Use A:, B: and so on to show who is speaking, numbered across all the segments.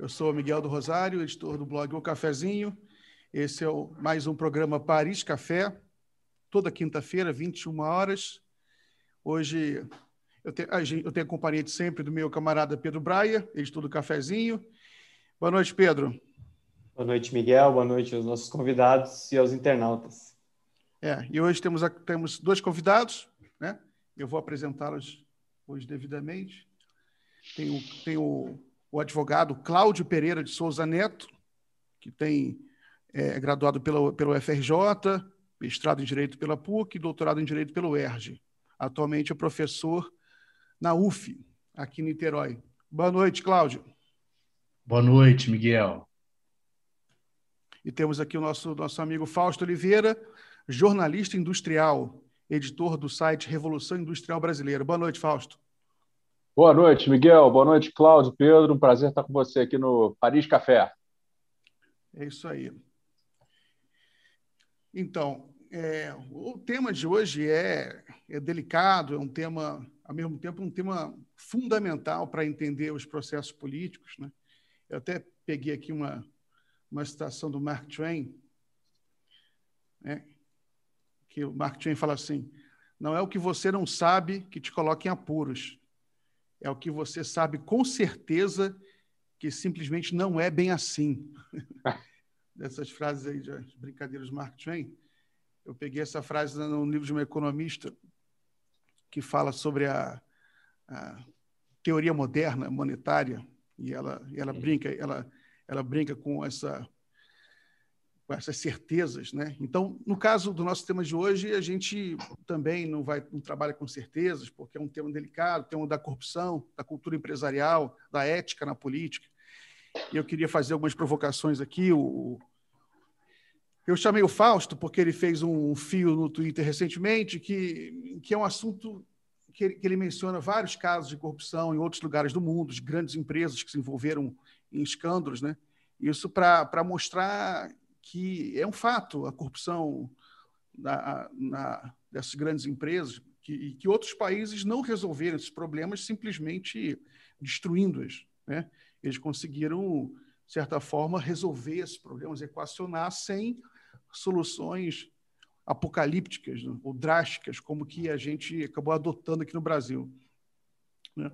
A: Eu sou Miguel do Rosário, editor do blog O Cafezinho. Esse é o, mais um programa Paris Café, toda quinta-feira, 21 horas. Hoje eu tenho, eu tenho a companhia de sempre do meu camarada Pedro Braia, editor do Cafezinho. Boa noite, Pedro.
B: Boa noite, Miguel. Boa noite aos nossos convidados e aos internautas.
A: É, e hoje temos, temos dois convidados, né? Eu vou apresentá-los hoje devidamente. Tem o, tem o o advogado Cláudio Pereira de Souza Neto, que tem é, graduado pela, pelo FRJ, mestrado em Direito pela PUC e doutorado em Direito pelo ERJ. Atualmente é professor na UF, aqui em Niterói. Boa noite, Cláudio.
C: Boa noite, Miguel.
A: E temos aqui o nosso, nosso amigo Fausto Oliveira, jornalista industrial, editor do site Revolução Industrial Brasileira. Boa noite, Fausto.
D: Boa noite, Miguel. Boa noite, Cláudio, Pedro. Um prazer estar com você aqui no Paris Café.
A: É isso aí. Então, é, o tema de hoje é, é delicado, é um tema, ao mesmo tempo, um tema fundamental para entender os processos políticos. Né? Eu até peguei aqui uma, uma citação do Mark Twain, né? que o Mark Twain fala assim: não é o que você não sabe que te coloca em apuros, é o que você sabe com certeza que simplesmente não é bem assim. Dessas frases aí de brincadeiras do Mark Twain, eu peguei essa frase no livro de um economista que fala sobre a, a teoria moderna monetária e ela, ela brinca ela, ela brinca com essa com essas certezas, né? Então, no caso do nosso tema de hoje, a gente também não vai não trabalha com certezas, porque é um tema delicado, tema da corrupção, da cultura empresarial, da ética na política. E eu queria fazer algumas provocações aqui. O, eu chamei o Fausto porque ele fez um fio no Twitter recentemente que, que é um assunto que ele, que ele menciona vários casos de corrupção em outros lugares do mundo, de grandes empresas que se envolveram em escândalos, né? Isso para mostrar que é um fato a corrupção na, na, dessas grandes empresas que, e que outros países não resolveram esses problemas simplesmente destruindo-as. Né? Eles conseguiram, de certa forma, resolver esses problemas, equacionar sem soluções apocalípticas né? ou drásticas, como que a gente acabou adotando aqui no Brasil. Né?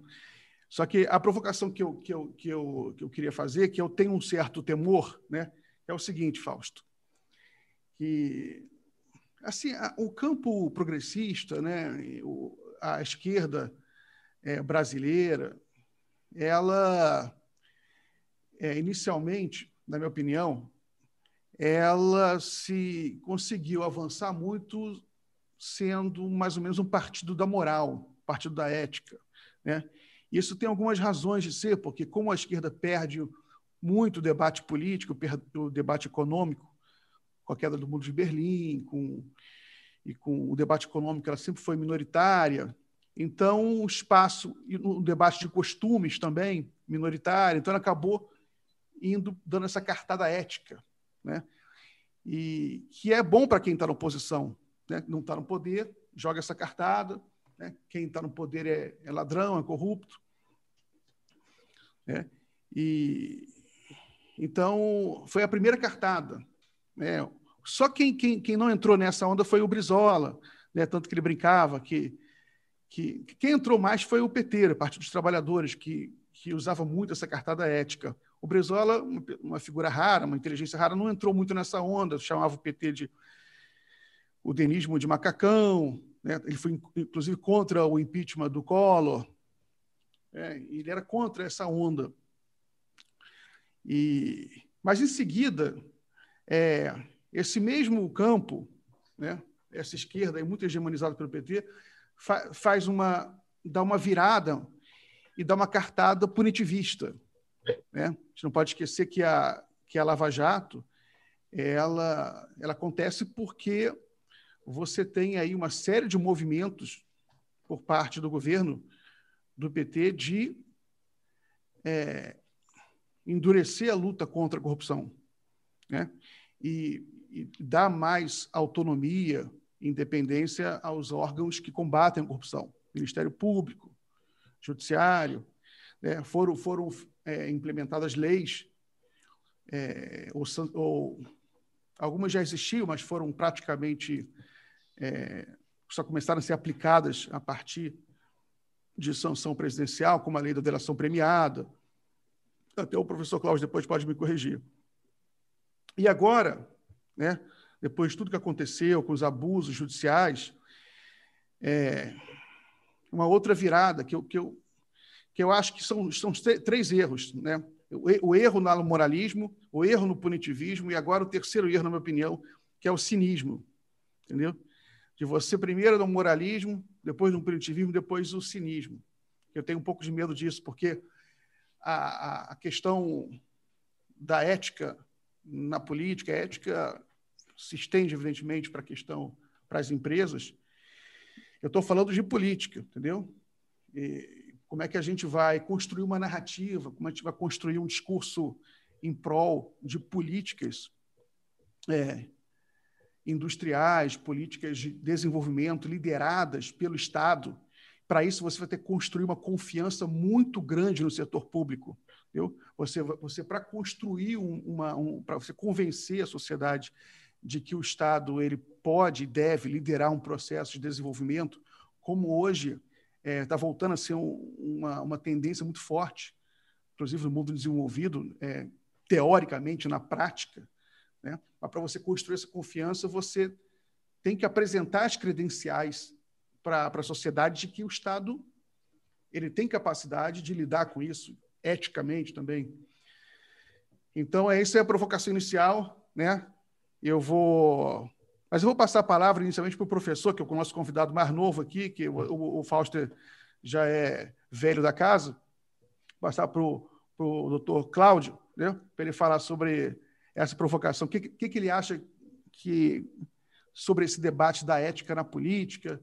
A: Só que a provocação que eu, que, eu, que, eu, que eu queria fazer, que eu tenho um certo temor, né? É o seguinte, Fausto, que assim o campo progressista, né, a esquerda é, brasileira, ela é, inicialmente, na minha opinião, ela se conseguiu avançar muito sendo mais ou menos um partido da moral, partido da ética, né? Isso tem algumas razões de ser, porque como a esquerda perde muito debate político, o debate econômico, com a queda do mundo de Berlim, com, e com o debate econômico, ela sempre foi minoritária. Então, o espaço, e no debate de costumes também, minoritário, então ela acabou indo, dando essa cartada ética, né? e que é bom para quem está na oposição, né? não está no poder, joga essa cartada, né? quem está no poder é, é, ladrão, é corrupto. Né? E, então, foi a primeira cartada. Né? Só quem, quem, quem não entrou nessa onda foi o Brizola, né? tanto que ele brincava que, que quem entrou mais foi o PT, o Partido dos Trabalhadores, que, que usava muito essa cartada ética. O Brizola, uma, figura rara, uma inteligência rara, não entrou muito nessa onda, chamava o PT de o denismo de macacão, né? ele foi inclusive contra o impeachment do Collor, é, ele era contra essa onda. E, mas, em seguida, é, esse mesmo campo, né, essa esquerda, muito hegemonizada pelo PT, fa faz uma, dá uma virada e dá uma cartada punitivista. Né? A gente não pode esquecer que a, que a Lava Jato ela, ela acontece porque você tem aí uma série de movimentos por parte do governo do PT de é, endurecer a luta contra a corrupção né? e, e dar mais autonomia, independência aos órgãos que combatem a corrupção, Ministério Público, Judiciário, né? foram, foram é, implementadas leis, é, ou, ou, algumas já existiam, mas foram praticamente é, só começaram a ser aplicadas a partir de sanção presidencial, como a lei da delação premiada. Até o professor Cláudio depois pode me corrigir. E agora, né, depois de tudo que aconteceu com os abusos judiciais, é, uma outra virada que eu, que eu, que eu acho que são, são três erros. Né? O, o erro no moralismo, o erro no punitivismo e agora o terceiro erro, na minha opinião, que é o cinismo. Entendeu? De você primeiro no moralismo, depois no punitivismo, depois o cinismo. Eu tenho um pouco de medo disso, porque a, a questão da ética na política, a ética se estende, evidentemente, para a questão para as empresas, eu estou falando de política, entendeu? E como é que a gente vai construir uma narrativa, como a gente vai construir um discurso em prol de políticas é, industriais, políticas de desenvolvimento lideradas pelo Estado. Para isso, você vai ter que construir uma confiança muito grande no setor público. Entendeu? Você, você para construir um, uma, um, para você convencer a sociedade de que o Estado ele pode e deve liderar um processo de desenvolvimento, como hoje está é, tá voltando a ser um, uma, uma tendência muito forte, inclusive no mundo desenvolvido, é, teoricamente, na prática. Né? Mas para você construir essa confiança, você tem que apresentar as credenciais para a sociedade de que o Estado ele tem capacidade de lidar com isso eticamente também. Então, é é a provocação inicial, né? Eu vou. Mas eu vou passar a palavra inicialmente para o professor, que é o nosso convidado mais novo aqui, que o, o, o Fausto já é velho da casa. Passar para o doutor Cláudio, né, para ele falar sobre essa provocação. O que, que ele acha que sobre esse debate da ética na política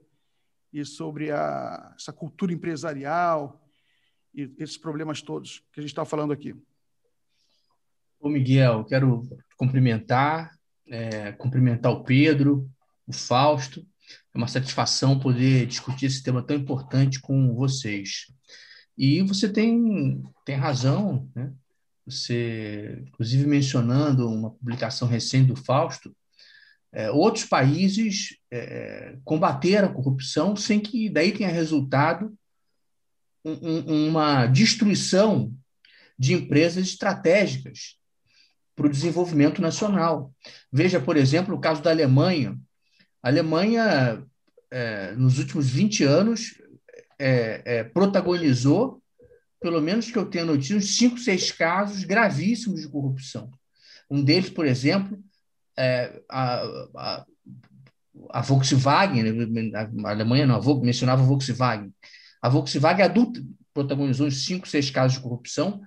A: e sobre a, essa cultura empresarial e esses problemas todos que a gente está falando aqui.
C: Ô Miguel, quero cumprimentar é, cumprimentar o Pedro, o Fausto. É uma satisfação poder discutir esse tema tão importante com vocês. E você tem, tem razão, né? Você, inclusive, mencionando uma publicação recente do Fausto, é, outros países é, combateram a corrupção sem que daí tenha resultado um, um, uma destruição de empresas estratégicas para o desenvolvimento nacional. Veja, por exemplo, o caso da Alemanha. A Alemanha, é, nos últimos 20 anos, é, é, protagonizou, pelo menos que eu tenha notícia, uns 5, 6 casos gravíssimos de corrupção. Um deles, por exemplo, é, a, a, Volkswagen, né, a Alemanha não, a, mencionava a Volkswagen. A Volkswagen adulta, protagonizou uns 5, 6 casos de corrupção,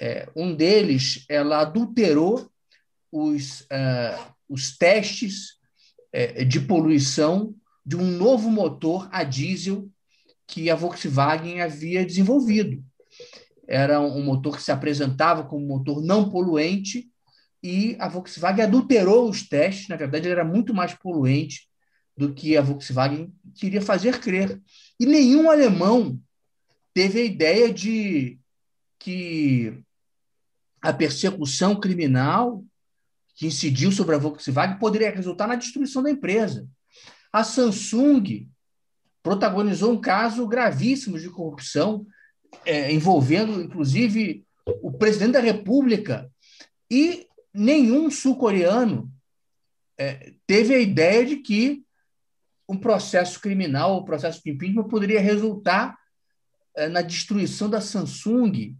C: é, um deles, ela adulterou os, uh, os testes uh, de poluição de um novo motor a diesel que a Volkswagen havia desenvolvido. Era um motor que se apresentava como motor não poluente e a Volkswagen adulterou os testes. Na verdade, era muito mais poluente do que a Volkswagen queria fazer crer. E nenhum alemão teve a ideia de que a persecução criminal que incidiu sobre a Volkswagen poderia resultar na destruição da empresa. A Samsung protagonizou um caso gravíssimo de corrupção, é, envolvendo, inclusive, o presidente da República. E nenhum sul-coreano é, teve a ideia de que um processo criminal, o um processo de impeachment, poderia resultar é, na destruição da Samsung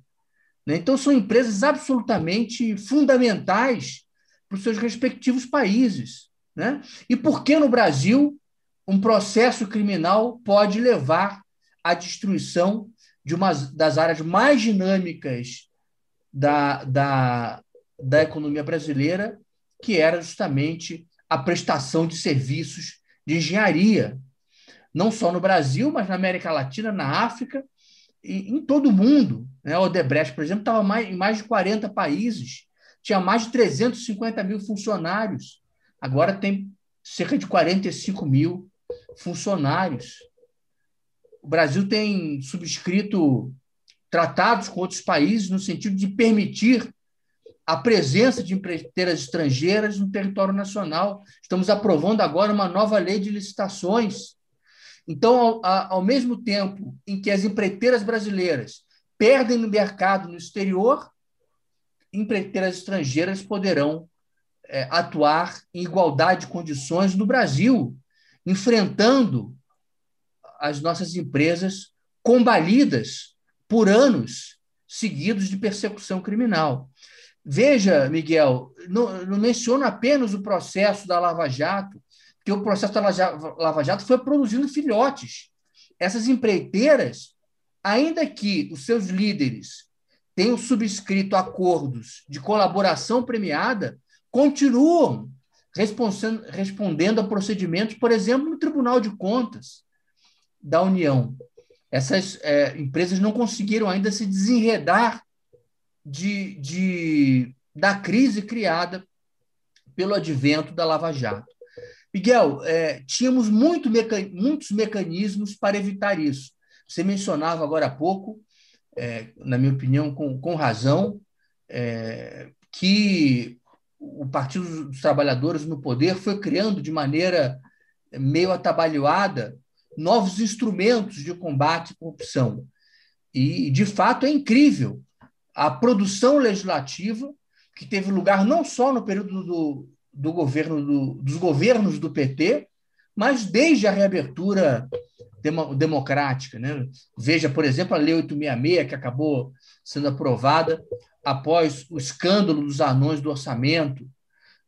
C: né? Então, são empresas absolutamente fundamentais para os seus respectivos países. Né? E por que no Brasil um processo criminal pode levar à destruição de uma das áreas mais dinâmicas da, da, da economia brasileira, que era justamente a prestação de serviços de engenharia, não só no Brasil, mas na América Latina, na África e em todo o mundo. Né? Odebrecht, por exemplo, estava em mais de 40 países, tinha mais de 350 mil funcionários, agora tem cerca de 45 mil funcionários. O Brasil tem subscrito tratados com outros países no sentido de permitir a presença de empreiteiras estrangeiras no território nacional. Estamos aprovando agora uma nova lei de licitações. Então, ao, ao mesmo tempo em que as empreiteiras brasileiras perdem no mercado no exterior, empreiteiras estrangeiras poderão é, atuar em igualdade de condições no Brasil, enfrentando as nossas empresas combalidas por anos seguidos de persecução criminal. Veja, Miguel, não, não menciono apenas o processo da Lava Jato, que o processo da Lava Jato foi produzindo filhotes. Essas empreiteiras, ainda que os seus líderes tenham subscrito acordos de colaboração premiada, continuam respondendo a procedimentos, por exemplo, no Tribunal de Contas da União. Essas é, empresas não conseguiram ainda se desenredar de, de, da crise criada pelo advento da Lava Jato. Miguel, é, tínhamos muito meca muitos mecanismos para evitar isso. Você mencionava agora há pouco, é, na minha opinião, com, com razão, é, que o Partido dos Trabalhadores no poder foi criando de maneira meio atabalhoada novos instrumentos de combate à corrupção. E, de fato, é incrível a produção legislativa que teve lugar não só no período do, do governo do, dos governos do PT, mas desde a reabertura demo, democrática. Né? Veja, por exemplo, a Lei 866, que acabou sendo aprovada após o escândalo dos anões do orçamento.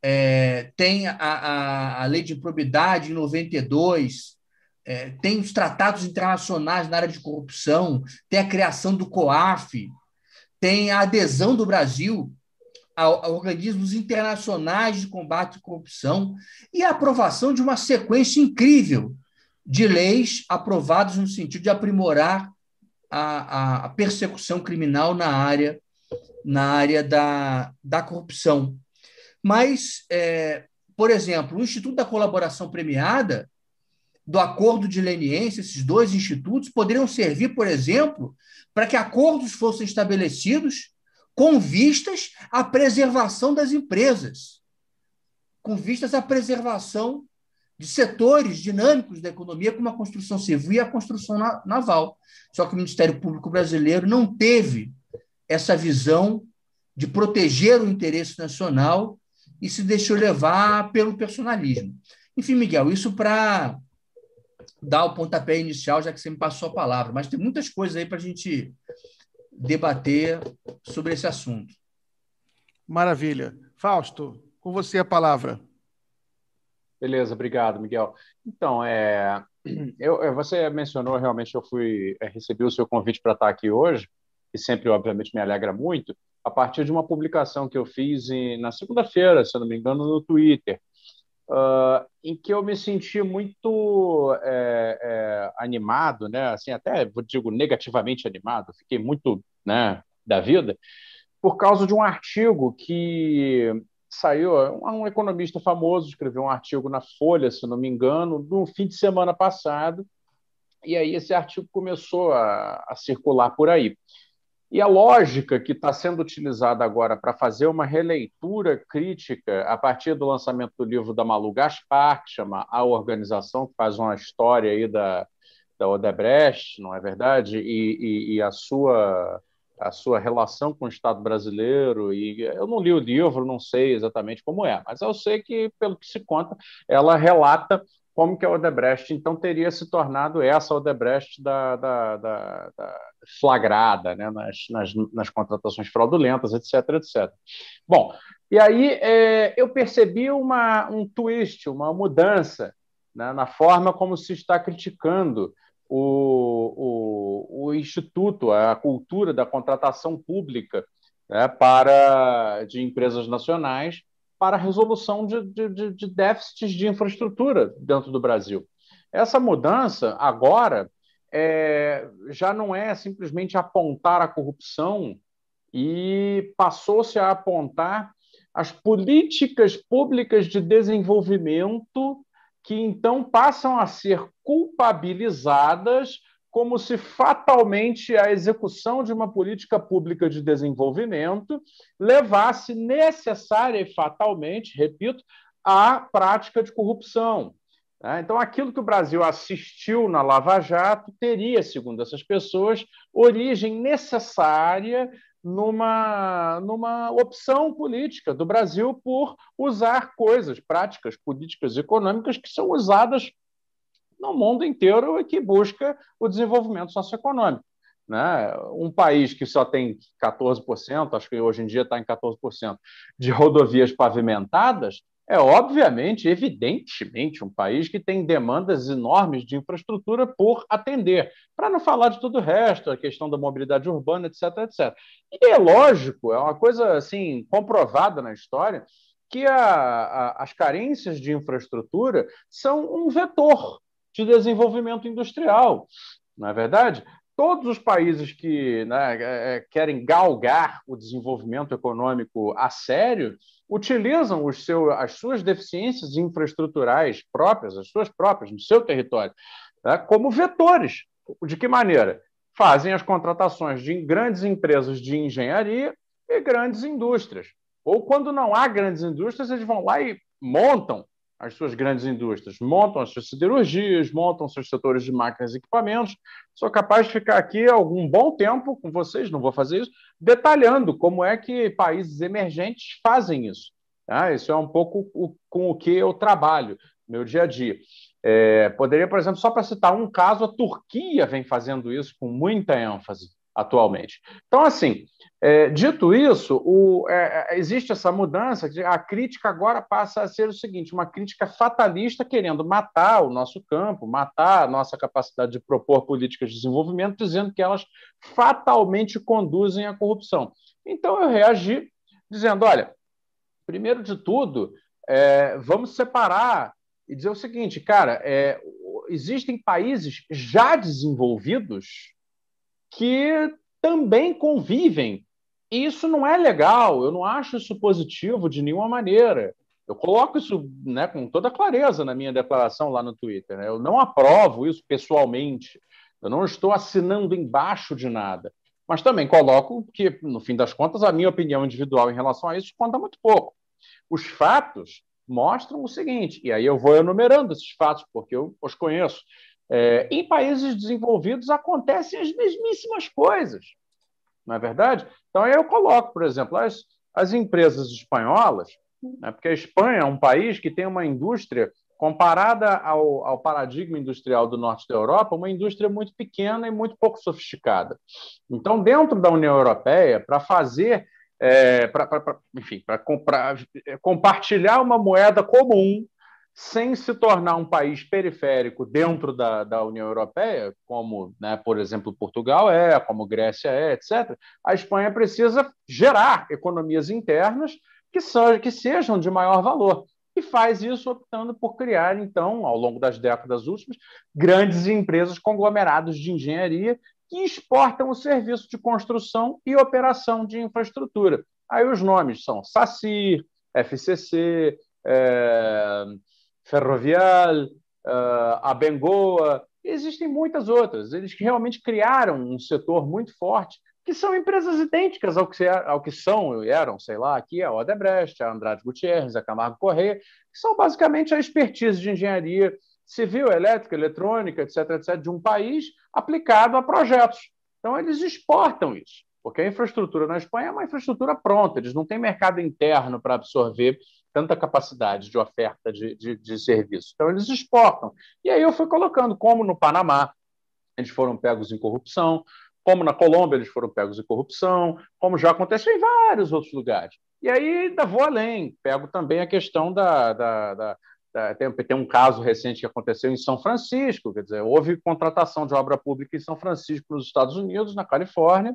C: É, tem a, a, a Lei de Improbidade em 92, é, tem os tratados internacionais na área de corrupção, tem a criação do COAF, tem a adesão do Brasil a, a organismos internacionais de combate à corrupção e a aprovação de uma sequência incrível de leis aprovadas no sentido de aprimorar a, a persecução criminal na área na área da, da corrupção. Mas, é, por exemplo, o Instituto da Colaboração Premiada, do Acordo de Leniência, esses dois institutos poderiam servir, por exemplo, para que acordos fossem estabelecidos com vistas à preservação das empresas, com vistas à preservação de setores dinâmicos da economia, como a construção civil e a construção naval. Só que o Ministério Público Brasileiro não teve essa visão de proteger o interesse nacional e se deixou levar pelo personalismo. Enfim, Miguel, isso para dar o pontapé inicial, já que você me passou a palavra, mas tem muitas coisas aí para a gente debater sobre esse assunto.
A: Maravilha. Fausto, com você a palavra.
D: Beleza, obrigado, Miguel. Então, é, eu, você mencionou realmente, eu fui é, recebi o seu convite para estar aqui hoje que sempre, obviamente, me alegra muito, a partir de uma publicação que eu fiz em, na segunda-feira, se não me engano, no Twitter, uh, em que eu me senti muito é, é, animado, né? assim, até digo negativamente animado, fiquei muito né, da vida, por causa de um artigo que saiu, um economista famoso escreveu um artigo na Folha, se não me engano, no fim de semana passado, e aí esse artigo começou a, a circular por aí. E a lógica que está sendo utilizada agora para fazer uma releitura crítica a partir do lançamento do livro da Malu Gaspar, que chama A Organização, que faz uma história aí da, da Odebrecht, não é verdade? E, e, e a sua a sua relação com o Estado brasileiro e eu não li o livro, não sei exatamente como é, mas eu sei que pelo que se conta, ela relata como que a Odebrecht então teria se tornado essa Odebrecht da, da, da, da flagrada né, nas, nas, nas, contratações fraudulentas, etc, etc. Bom, e aí é, eu percebi uma, um twist, uma mudança né, na forma como se está criticando o, o, o Instituto, a cultura da contratação pública né, para, de empresas nacionais para a resolução de, de, de déficits de infraestrutura dentro do Brasil. Essa mudança, agora, é, já não é simplesmente apontar a corrupção e passou-se a apontar as políticas públicas de desenvolvimento que então passam a ser culpabilizadas como se fatalmente a execução de uma política pública de desenvolvimento levasse necessária e fatalmente, repito, à prática de corrupção. Né? Então, aquilo que o Brasil assistiu na Lava Jato teria, segundo essas pessoas, origem necessária numa, numa opção política do Brasil por usar coisas, práticas políticas e econômicas que são usadas no mundo inteiro e que busca o desenvolvimento socioeconômico. Né? Um país que só tem 14%, acho que hoje em dia está em 14%, de rodovias pavimentadas, é obviamente, evidentemente, um país que tem demandas enormes de infraestrutura por atender, para não falar de todo o resto, a questão da mobilidade urbana, etc, etc. E é lógico, é uma coisa assim comprovada na história que a, a, as carências de infraestrutura são um vetor de desenvolvimento industrial. Não é verdade? Todos os países que né, é, é, querem galgar o desenvolvimento econômico a sério utilizam os seu, as suas deficiências infraestruturais próprias, as suas próprias, no seu território, né, como vetores. De que maneira? Fazem as contratações de grandes empresas de engenharia e grandes indústrias. Ou quando não há grandes indústrias, eles vão lá e montam as suas grandes indústrias, montam as suas siderurgias, montam seus setores de máquinas e equipamentos. Sou capaz de ficar aqui algum bom tempo com vocês, não vou fazer isso, detalhando como é que países emergentes fazem isso. Tá? Isso é um pouco com o que eu trabalho no meu dia a dia. É, poderia, por exemplo, só para citar um caso, a Turquia vem fazendo isso com muita ênfase atualmente. Então, assim, é, dito isso, o, é, é, existe essa mudança, a crítica agora passa a ser o seguinte: uma crítica fatalista querendo matar o nosso campo, matar a nossa capacidade de propor políticas de desenvolvimento, dizendo que elas fatalmente conduzem à corrupção. Então eu reagi dizendo: olha, primeiro de tudo, é, vamos separar e dizer o seguinte, cara, é, existem países já desenvolvidos que também convivem e isso não é legal, eu não acho isso positivo de nenhuma maneira. Eu coloco isso né, com toda clareza na minha declaração lá no Twitter. Né? Eu não aprovo isso pessoalmente. Eu não estou assinando embaixo de nada. Mas também coloco que, no fim das contas, a minha opinião individual em relação a isso conta muito pouco. Os fatos mostram o seguinte, e aí eu vou enumerando esses fatos, porque eu os conheço. É, em países desenvolvidos acontecem as mesmíssimas coisas não é verdade? Então, aí eu coloco, por exemplo, as, as empresas espanholas, né, porque a Espanha é um país que tem uma indústria comparada ao, ao, paradigma industrial do norte da Europa, uma indústria muito pequena e muito pouco sofisticada. Então, dentro da União Europeia, para fazer, é, pra, pra, pra, enfim, para compartilhar uma moeda comum sem se tornar um país periférico dentro da, da União Europeia, como, né, por exemplo, Portugal é, como Grécia é, etc., a Espanha precisa gerar economias internas que, que sejam de maior valor. E faz isso optando por criar, então, ao longo das décadas últimas, grandes empresas conglomerados de engenharia que exportam o serviço de construção e operação de infraestrutura. Aí os nomes são SACIR, FCC, é, Ferrovial, uh, a Bengoa, existem muitas outras. Eles realmente criaram um setor muito forte, que são empresas idênticas ao que, ao que são, eram, sei lá, aqui a Odebrecht, a Andrade Gutierrez, a Camargo Correia, que são basicamente a expertise de engenharia civil, elétrica, eletrônica, etc., etc., de um país aplicado a projetos. Então, eles exportam isso, porque a infraestrutura na Espanha é uma infraestrutura pronta, eles não têm mercado interno para absorver tanta capacidade de oferta de, de, de serviço. Então, eles exportam. E aí eu fui colocando, como no Panamá, eles foram pegos em corrupção, como na Colômbia eles foram pegos em corrupção, como já aconteceu em vários outros lugares. E aí ainda vou além, pego também a questão da. da, da, tem, tem, um caso recente que aconteceu em São Francisco, quer dizer, houve contratação de obra pública em São Francisco, nos Estados Unidos, na Califórnia,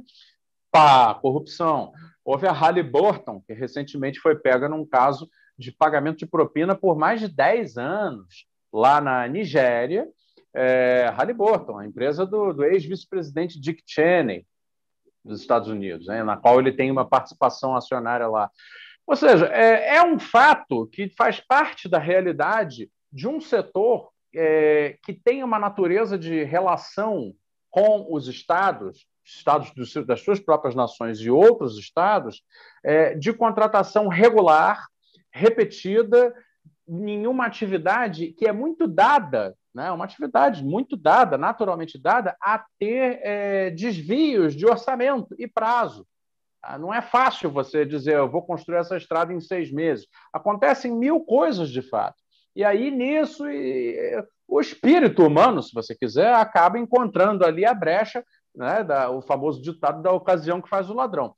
D: pá, corrupção. Houve a Halliburton, que recentemente foi pega num caso de pagamento de propina por mais de 10 anos lá na Nigéria. É, Halliburton, a empresa do, do ex-vice-presidente Dick Cheney, dos Estados Unidos, né, na qual ele tem uma participação acionária lá. Ou seja, é, é um fato que faz parte da realidade de um setor é, que tem uma natureza de relação com os estados, estados das suas próprias nações e outros estados, é, de contratação regular, repetida, em uma atividade que é muito dada, né, uma atividade muito dada, naturalmente dada, a ter é, desvios de orçamento e prazo. Ah, não é fácil você dizer, eu vou construir essa estrada em seis meses. Acontecem mil coisas de fato. E aí, nisso, o espírito humano, se você quiser, acaba encontrando ali a brecha, né, da, o famoso ditado da ocasião que faz o ladrão.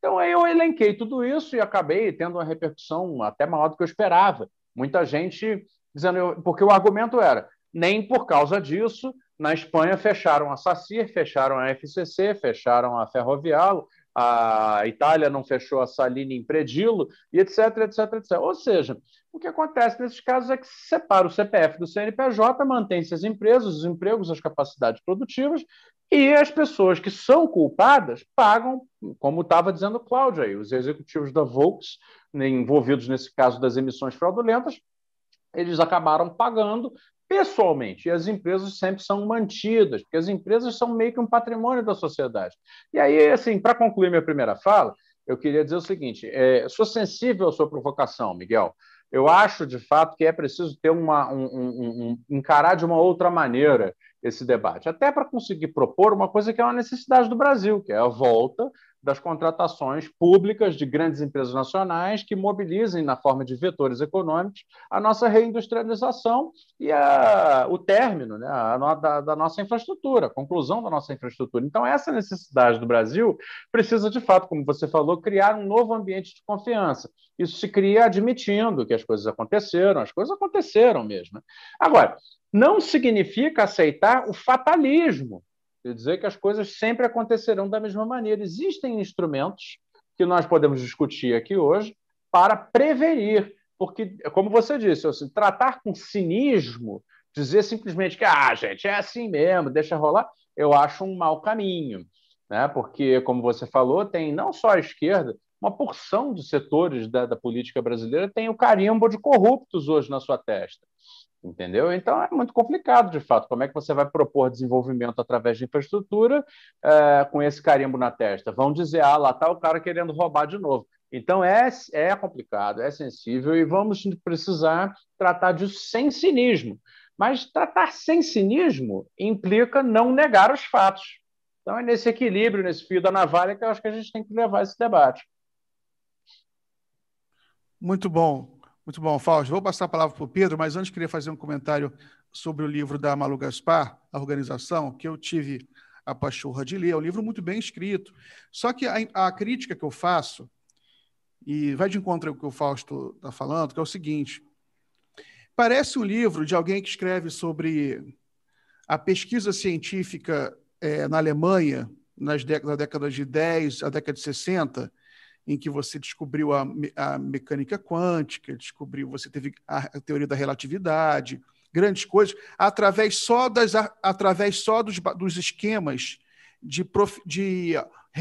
D: Então, eu elenquei tudo isso e acabei tendo uma repercussão até maior do que eu esperava. Muita gente dizendo, porque o argumento era, nem por causa disso, na Espanha fecharam a SACIR, fecharam a FCC, fecharam a Ferrovial, a Itália não fechou a Salini em Predilo, e etc, etc, etc. Ou seja, o que acontece nesses casos é que se separa o CPF do CNPJ, mantém-se as empresas, os empregos, as capacidades produtivas, e as pessoas que são culpadas pagam, como estava dizendo o Cláudio aí, os executivos da Volks, né, envolvidos nesse caso das emissões fraudulentas, eles acabaram pagando pessoalmente. E as empresas sempre são mantidas, porque as empresas são meio que um patrimônio da sociedade. E aí, assim, para concluir minha primeira fala, eu queria dizer o seguinte: é, sou sensível à sua provocação, Miguel. Eu acho, de fato, que é preciso ter uma, um, um, um encarar de uma outra maneira esse debate, até para conseguir propor uma coisa que é uma necessidade do Brasil, que é a volta das contratações públicas de grandes empresas nacionais que mobilizem, na forma de vetores econômicos, a nossa reindustrialização e a, o término né, a, da, da, nossa infraestrutura, a conclusão da nossa infraestrutura. Então, essa necessidade do Brasil precisa, de fato, como você falou, criar um novo ambiente de confiança. Isso se cria admitindo que as coisas aconteceram, as coisas aconteceram mesmo. Né. Agora, não significa aceitar o fatalismo Quer dizer que as coisas sempre acontecerão da mesma maneira. Existem instrumentos que nós podemos discutir aqui hoje para prevenir, porque, como você disse, assim, tratar com cinismo, dizer simplesmente que, ah, gente, é assim mesmo, deixa rolar, eu acho um mau caminho. Né? Porque, como você falou, tem não só a esquerda, uma porção de setores da, da política brasileira tem o carimbo de corruptos hoje na sua testa. Entendeu? Então é muito complicado, de fato. Como é que você vai propor desenvolvimento através de infraestrutura é, com esse carimbo na testa? Vão dizer, ah, lá está o cara querendo roubar de novo. Então é, é complicado, é sensível e vamos precisar tratar disso sem cinismo. Mas tratar sem cinismo implica não negar os fatos. Então é nesse equilíbrio, nesse fio da navalha, que eu acho que a gente tem que levar esse debate.
A: Muito bom. Muito bom, Fausto. Vou passar a palavra para o Pedro, mas antes queria fazer um comentário sobre o livro da Malu Gaspar, A Organização, que eu tive a pachorra de ler. É um livro muito bem escrito. Só que a, a crítica que eu faço, e vai de encontro ao que o Fausto está falando, que é o seguinte: parece um livro de alguém que escreve sobre a pesquisa científica é, na Alemanha, nas décadas, na década de 10 à década de 60, em que você descobriu a, a mecânica quântica, descobriu, você teve a, a, teoria da relatividade, grandes coisas, através só, das, através só dos, dos esquemas de, prof, de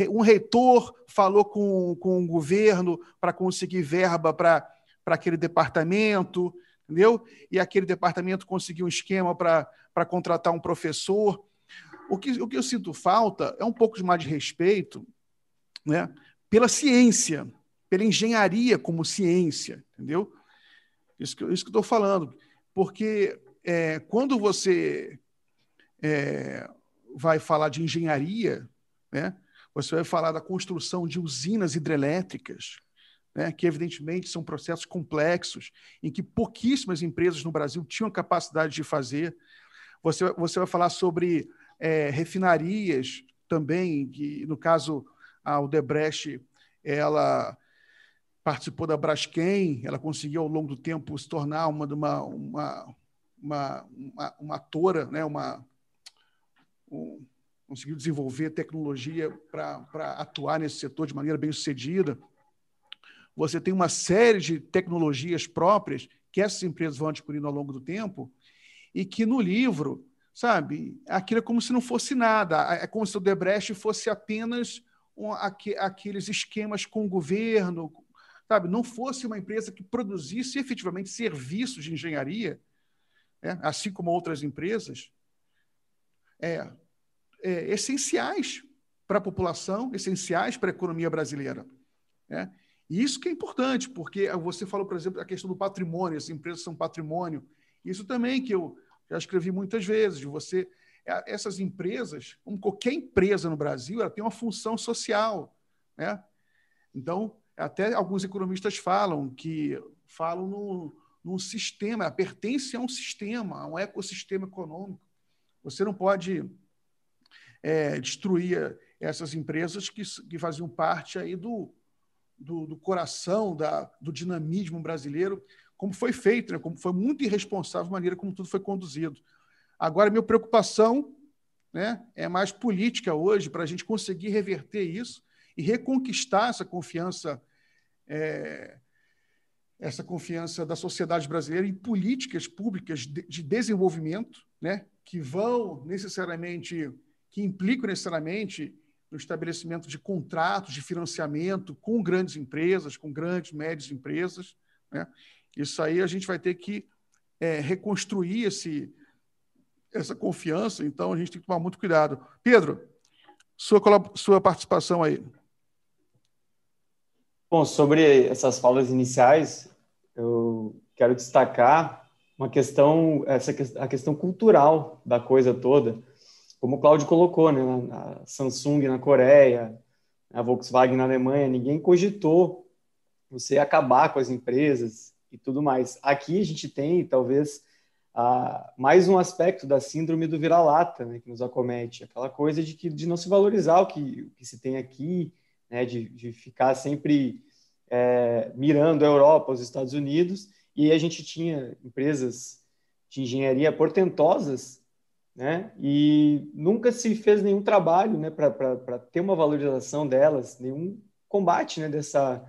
A: um reitor falou com, com o governo para conseguir verba para aquele departamento, entendeu? E aquele departamento conseguiu um esquema para contratar um professor. O que, o que eu sinto falta é um pouco mais de respeito, né? Pela ciência, pela engenharia como ciência, entendeu? Isso que, isso que eu estou falando. Porque é, quando você é, vai falar de engenharia, né, você vai falar da construção de usinas hidrelétricas, né, que evidentemente são processos complexos, em que pouquíssimas empresas no Brasil tinham capacidade de fazer. Você, você vai falar sobre é, refinarias também, que no caso a Odebrecht ela participou da Braskem, ela conseguiu ao longo do tempo se tornar uma uma uma uma, uma, uma atora, né, uma um, conseguiu desenvolver tecnologia para atuar nesse setor de maneira bem sucedida. Você tem uma série de tecnologias próprias que essas empresas vão adquirindo ao longo do tempo e que no livro, sabe, aquilo é como se não fosse nada, é como se o Debrecht fosse apenas aqueles esquemas com o governo, sabe? Não fosse uma empresa que produzisse efetivamente serviços de engenharia, né? assim como outras empresas. É, é, essenciais para a população, essenciais para a economia brasileira. Né? E isso que é importante, porque você falou, por exemplo, a questão do patrimônio, as empresas são patrimônio. Isso também que eu já escrevi muitas vezes, de você essas empresas, como qualquer empresa no Brasil, ela tem uma função social, né? Então, até alguns economistas falam que falam no, num sistema, pertence a um sistema, a um ecossistema econômico. Você não pode é, destruir essas empresas que, que faziam parte aí do, do, do coração, da, do dinamismo brasileiro, como foi feito, né? como foi muito irresponsável a maneira como tudo foi conduzido. Agora, minha preocupação né, é mais política hoje, para a gente conseguir reverter isso e reconquistar essa confiança é, essa confiança da sociedade brasileira em políticas públicas de, de desenvolvimento, né, que vão necessariamente, que implicam necessariamente no estabelecimento de contratos de financiamento com grandes empresas, com grandes, médias empresas. Né? Isso aí a gente vai ter que é, reconstruir esse, essa confiança, então a gente tem que tomar muito cuidado. Pedro, sua, sua participação aí.
B: Bom, sobre essas falas iniciais, eu quero destacar uma questão, essa a questão cultural da coisa toda, como o Cláudio colocou, né, a Samsung na Coreia, a Volkswagen na Alemanha, ninguém cogitou você acabar com as empresas e tudo mais. Aqui a gente tem, talvez, a, mais um aspecto da síndrome do vira-lata né, que nos acomete, aquela coisa de, que, de não se valorizar o que, o que se tem aqui, né, de, de ficar sempre é, mirando a Europa, os Estados Unidos, e a gente tinha empresas de engenharia portentosas, né, e nunca se fez nenhum trabalho né, para ter uma valorização delas, nenhum combate né, dessa,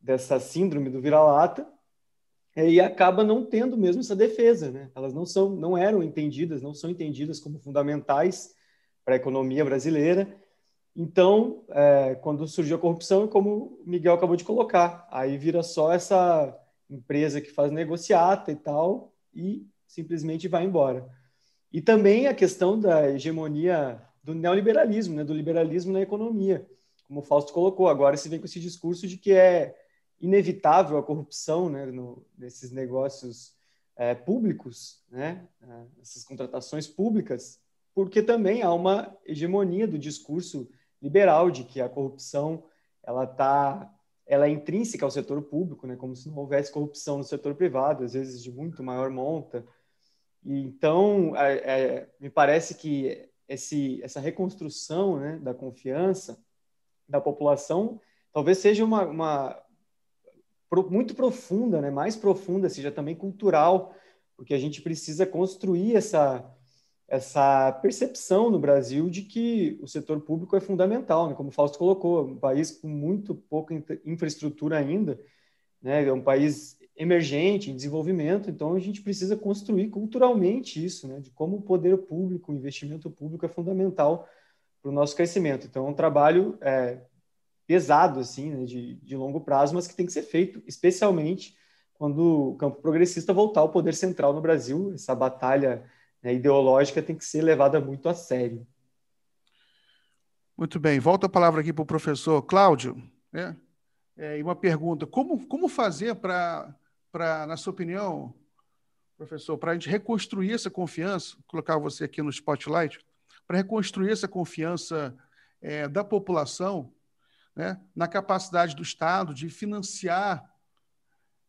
B: dessa síndrome do vira-lata, e acaba não tendo mesmo essa defesa, né? Elas não são, não eram entendidas, não são entendidas como fundamentais para a economia brasileira então, é, quando surgiu a corrupção, como o Miguel acabou de colocar, aí vira só essa empresa que faz negociata e tal, e simplesmente vai embora. E também a questão da hegemonia do neoliberalismo, né, do liberalismo na economia, como o Fausto colocou. Agora se vem com esse discurso de que é inevitável a corrupção né, no, nesses negócios é, públicos, né, essas contratações públicas, porque também há uma hegemonia do discurso liberal de que a corrupção ela tá ela é intrínseca ao setor público, né? Como se não houvesse corrupção no setor privado, às vezes de muito maior monta. E então é, é, me parece que esse essa reconstrução, né, da confiança da população talvez seja uma, uma muito profunda, né? Mais profunda, seja também cultural, porque a gente precisa construir essa essa percepção no Brasil de que o setor público é fundamental, né? como o Fausto colocou, um país com muito pouca infraestrutura ainda, né? é um país emergente, em desenvolvimento, então a gente precisa construir culturalmente isso, né? de como o poder público, o investimento público é fundamental para o nosso crescimento. Então é um trabalho é, pesado, assim, né? de, de longo prazo, mas que tem que ser feito, especialmente quando o campo progressista voltar ao poder central no Brasil, essa batalha né, ideológica tem que ser levada muito a sério.
A: Muito bem, volta a palavra aqui para o professor Cláudio. Né? É, e uma pergunta: como, como fazer para, na sua opinião, professor, para a gente reconstruir essa confiança, colocar você aqui no spotlight, para reconstruir essa confiança é, da população né, na capacidade do Estado de financiar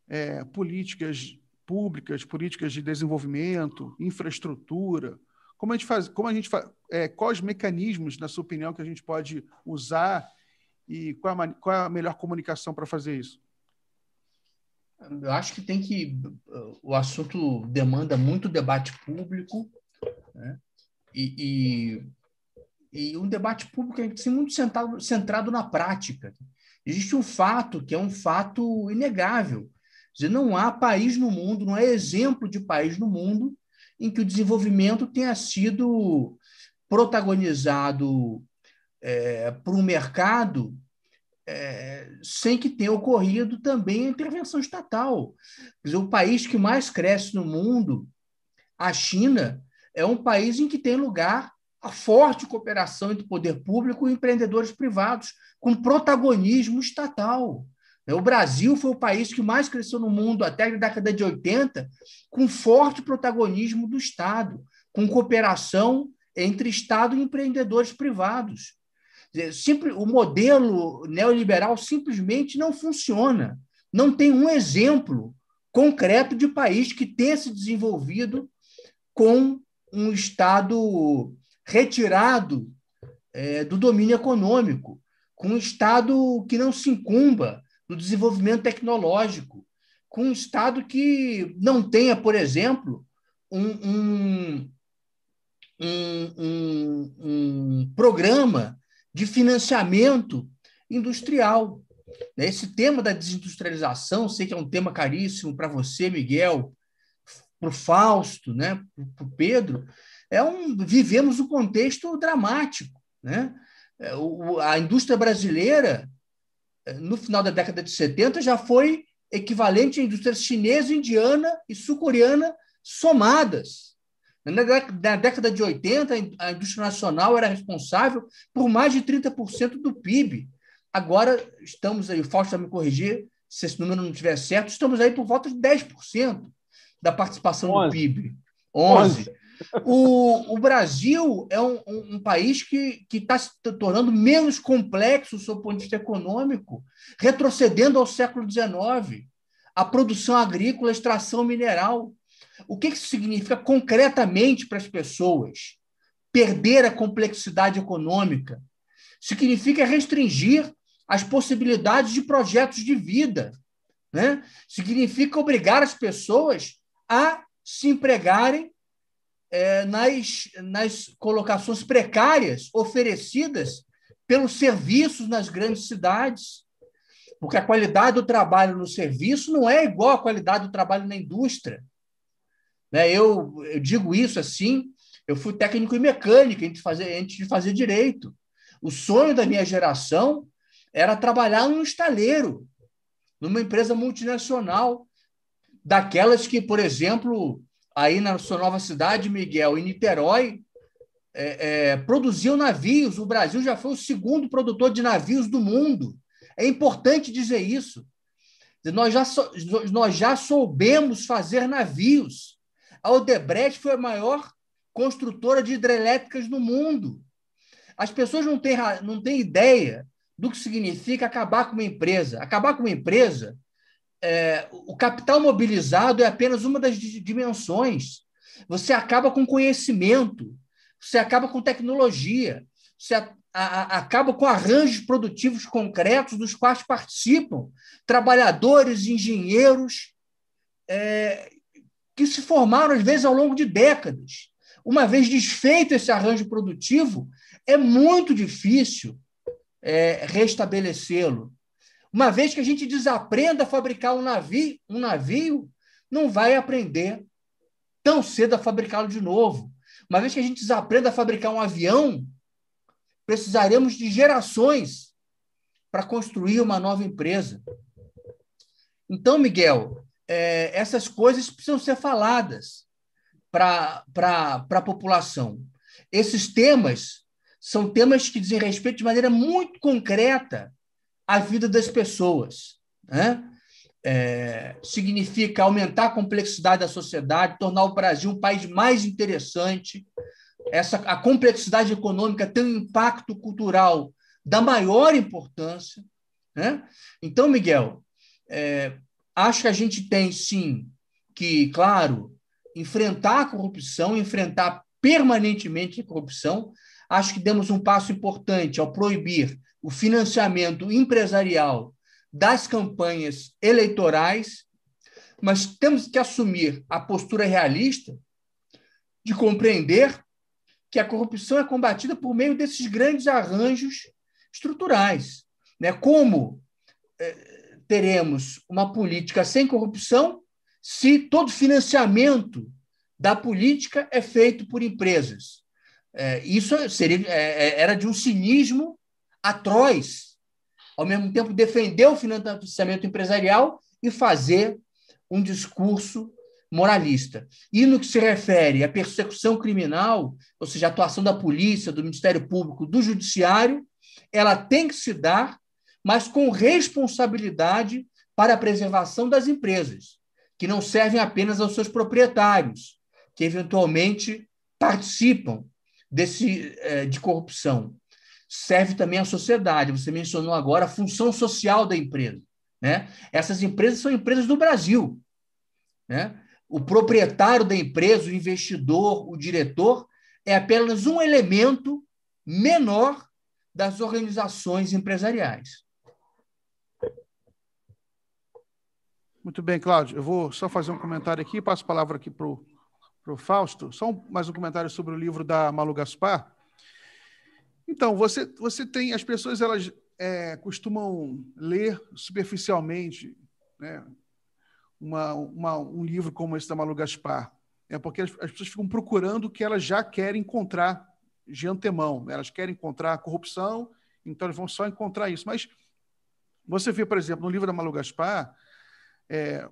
A: é, políticas públicas, políticas de desenvolvimento, infraestrutura? Como a gente faz, como a gente faz, é, quais mecanismos, na sua opinião, que a gente pode usar e qual a, qual a melhor comunicação para fazer isso?
C: Eu acho que tem que o assunto demanda muito debate público, né? e, e, e, um debate público assim, muito centrado, centrado na prática. Existe um fato que é um fato inegável dizer, não há país no mundo, não há exemplo de país no mundo em que o desenvolvimento tenha sido protagonizado é, por um mercado é, sem que tenha ocorrido também a intervenção estatal. Quer dizer, o país que mais cresce no mundo, a China, é um país em que tem lugar a forte cooperação entre o poder público e empreendedores privados, com protagonismo estatal. O Brasil foi o país que mais cresceu no mundo até a década de 80, com forte protagonismo do Estado, com cooperação entre Estado e empreendedores privados. O modelo neoliberal simplesmente não funciona. Não tem um exemplo concreto de país que tenha se desenvolvido com um Estado retirado é, do domínio econômico, com um Estado que não se incumba do desenvolvimento tecnológico, com um Estado que não tenha, por exemplo, um, um, um, programa de financiamento industrial. Esse tema da desindustrialização, sei que é um tema caríssimo para você, Miguel, para o Fausto, né, para o Pedro, é um, vivemos um contexto dramático. Né? É, a indústria brasileira, é, no final da década de 70, já foi equivalente à indústria chinesa, indiana e sul-coreana somadas. Na década de 80, a indústria nacional era responsável por mais de 30% do PIB. Agora estamos aí, o Fausto vai me corrigir se esse número não estiver certo, estamos aí por volta de 10% da participação 11. do PIB. 11. 11. O, o Brasil é um, um, um país que está se tornando menos complexo do ponto de vista econômico, retrocedendo ao século XIX. A produção agrícola, a extração mineral. O que isso significa concretamente para as pessoas? Perder a complexidade econômica. Significa restringir as possibilidades de projetos de vida. Né? Significa obrigar as pessoas a se empregarem é, nas, nas colocações precárias oferecidas pelos serviços nas grandes cidades. Porque a qualidade do trabalho no serviço não é igual à qualidade do trabalho na indústria. Né? Eu, eu digo isso assim, eu fui técnico em mecânica antes de, fazer, antes de fazer direito. O sonho da minha geração era trabalhar num estaleiro, numa empresa multinacional, daquelas que, por exemplo, aí na sua nova cidade, Miguel, em Niterói, é, é, produziam navios. O Brasil já foi o segundo produtor de navios do mundo. É importante dizer isso. Nós já, nós já soubemos fazer navios. A Odebrecht foi a maior construtora de hidrelétricas no mundo. As pessoas não têm, não têm ideia do que significa acabar com uma empresa. Acabar com uma empresa é, o capital mobilizado é apenas uma das dimensões. Você acaba com conhecimento, você acaba com tecnologia, você a, a, acaba com arranjos produtivos concretos dos quais participam trabalhadores, engenheiros, é, que se formaram, às vezes, ao longo de décadas. Uma vez desfeito esse arranjo produtivo, é muito difícil é, restabelecê-lo. Uma vez que a gente desaprenda a fabricar um navio, um navio não vai aprender tão cedo a fabricá-lo de novo. Uma vez que a gente desaprenda a fabricar um avião, precisaremos de gerações para construir uma nova empresa. Então, Miguel, é, essas coisas precisam ser faladas para a população. Esses temas são temas que dizem respeito de maneira muito concreta a vida das pessoas. Né? É, significa aumentar a complexidade da sociedade, tornar o Brasil um país mais interessante. Essa, a complexidade econômica tem um impacto cultural da maior importância. Né? Então, Miguel, é, acho que a gente tem sim que, claro, enfrentar a corrupção, enfrentar permanentemente a corrupção. Acho que demos um passo importante ao proibir o financiamento empresarial das campanhas eleitorais, mas temos que assumir a postura realista de compreender que a corrupção é combatida por meio desses grandes arranjos estruturais. Né? Como eh, teremos uma política sem corrupção se todo financiamento da política é feito por empresas? É, isso seria, é, era de um cinismo atroz, ao mesmo tempo defender o financiamento empresarial e fazer um discurso moralista. E no que se refere à persecução criminal, ou seja, a atuação da polícia, do Ministério Público, do Judiciário, ela tem que se dar, mas com responsabilidade para a preservação das empresas, que não servem apenas aos seus proprietários, que eventualmente participam desse eh, de corrupção. Serve também à sociedade. Você mencionou agora a função social da empresa. Né? Essas empresas são empresas do Brasil. Né? O proprietário da empresa, o investidor, o diretor, é apenas um elemento menor das organizações empresariais.
A: Muito bem, Cláudio. Eu vou só fazer um comentário aqui, passo a palavra aqui para o Fausto. Só um, mais um comentário sobre o livro da Malu Gaspar. Então, você, você tem. As pessoas elas é, costumam ler superficialmente né, uma, uma, um livro como esse da Malu Gaspar. É porque as, as, pessoas ficam procurando o que elas já querem encontrar de antemão. Elas querem encontrar corrupção, então elas vão só encontrar isso. Mas você vê, por exemplo, no livro da Malu Gaspar, é,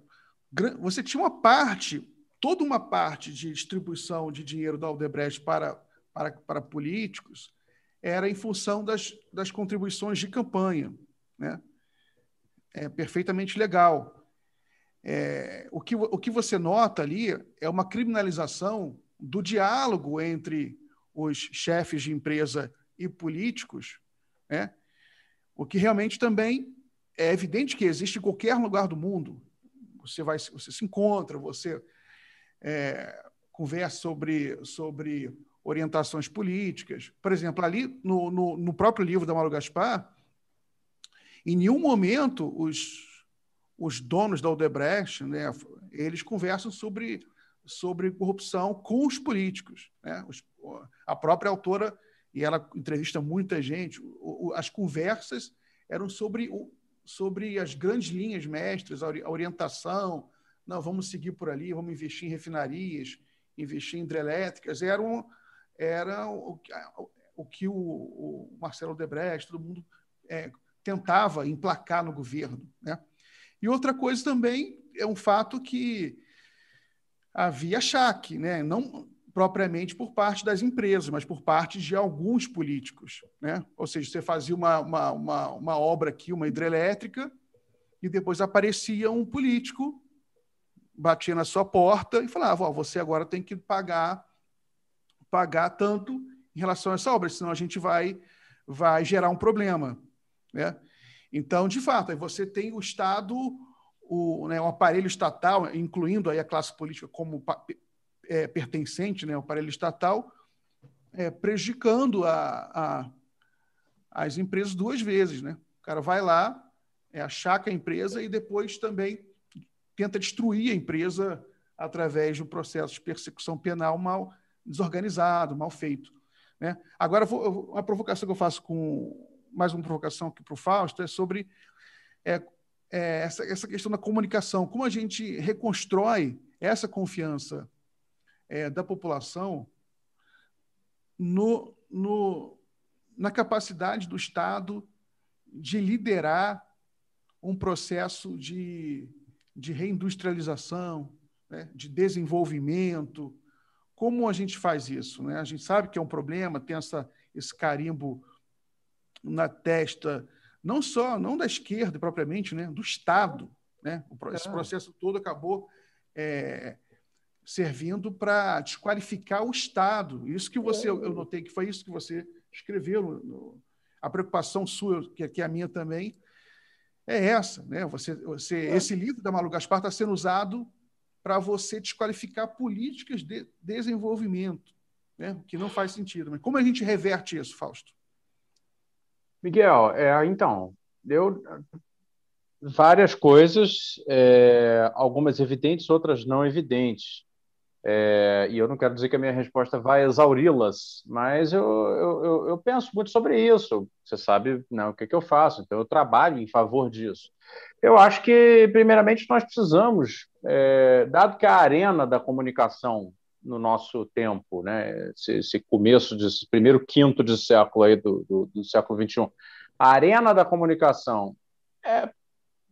A: você tinha uma parte, toda uma parte de distribuição de dinheiro da Aldebrecht para, para, para políticos era em função das, das contribuições de campanha. Né? É perfeitamente legal. É, o, que, o que você nota ali é uma criminalização do diálogo entre os chefes de empresa e políticos, né? o que realmente também é evidente que existe em qualquer lugar do mundo. Você vai, você se encontra, você é, conversa sobre, sobre orientações políticas. Por exemplo, ali no, no, no próprio livro da Mauro Gaspar, em nenhum momento os, os donos da Odebrecht, né, eles conversam sobre, sobre corrupção com os políticos. Né? Os, a própria autora, e ela entrevista muita gente, as conversas eram sobre, sobre as grandes linhas mestras, a orientação, não, vamos seguir por ali, vamos investir em refinarias, investir em hidrelétricas, eram era o, o que o, o Marcelo Debrecht, todo mundo é, tentava emplacar no governo. Né? E outra coisa também é um fato que havia chaque, né? não propriamente por parte das empresas, mas por parte de alguns políticos. Né? Ou seja, você fazia uma, uma, uma, uma obra aqui, uma hidrelétrica, e depois aparecia um político, batia na sua porta e falava: oh, você agora tem que pagar pagar tanto em relação a essa obra, senão a gente vai, vai gerar um problema. Né? Então, de fato, aí você tem o Estado, o, né, o aparelho estatal, incluindo aí a classe política como é, pertencente, né, o aparelho estatal, é, prejudicando a, a, as empresas duas vezes. Né? O cara vai lá, é, achaca a empresa e depois também tenta destruir a empresa através do processo de persecução penal mal desorganizado, mal feito. Né? Agora, uma provocação que eu faço com mais uma provocação aqui para o Fausto é sobre é, é, essa, essa questão da comunicação. Como a gente reconstrói essa confiança é, da população no, no, na capacidade do Estado de liderar um processo de, de reindustrialização, né, de desenvolvimento, como a gente faz isso? Né? A gente sabe que é um problema, tem essa, esse carimbo na testa, não só, não da esquerda propriamente, né? do Estado. Né? Esse é. processo todo acabou é, servindo para desqualificar o Estado. Isso que você, eu notei que foi isso que você escreveu. No, no, a preocupação sua, que, que é a minha também, é essa. Né? Você, você, é. Esse livro da Malu Gaspar está sendo usado para você desqualificar políticas de desenvolvimento, né? que não faz sentido. Mas como a gente reverte isso, Fausto?
D: Miguel, é, então, eu várias coisas, é, algumas evidentes, outras não evidentes. É, e eu não quero dizer que a minha resposta vai exauri-las, mas eu, eu, eu, penso muito sobre isso. Você sabe né, o que, que eu faço, então eu trabalho em favor disso. Eu acho que, primeiramente, nós precisamos, é, dado que a arena da comunicação no nosso tempo, né, esse, esse começo desse primeiro quinto de século aí do, do, do século XXI, a arena da comunicação é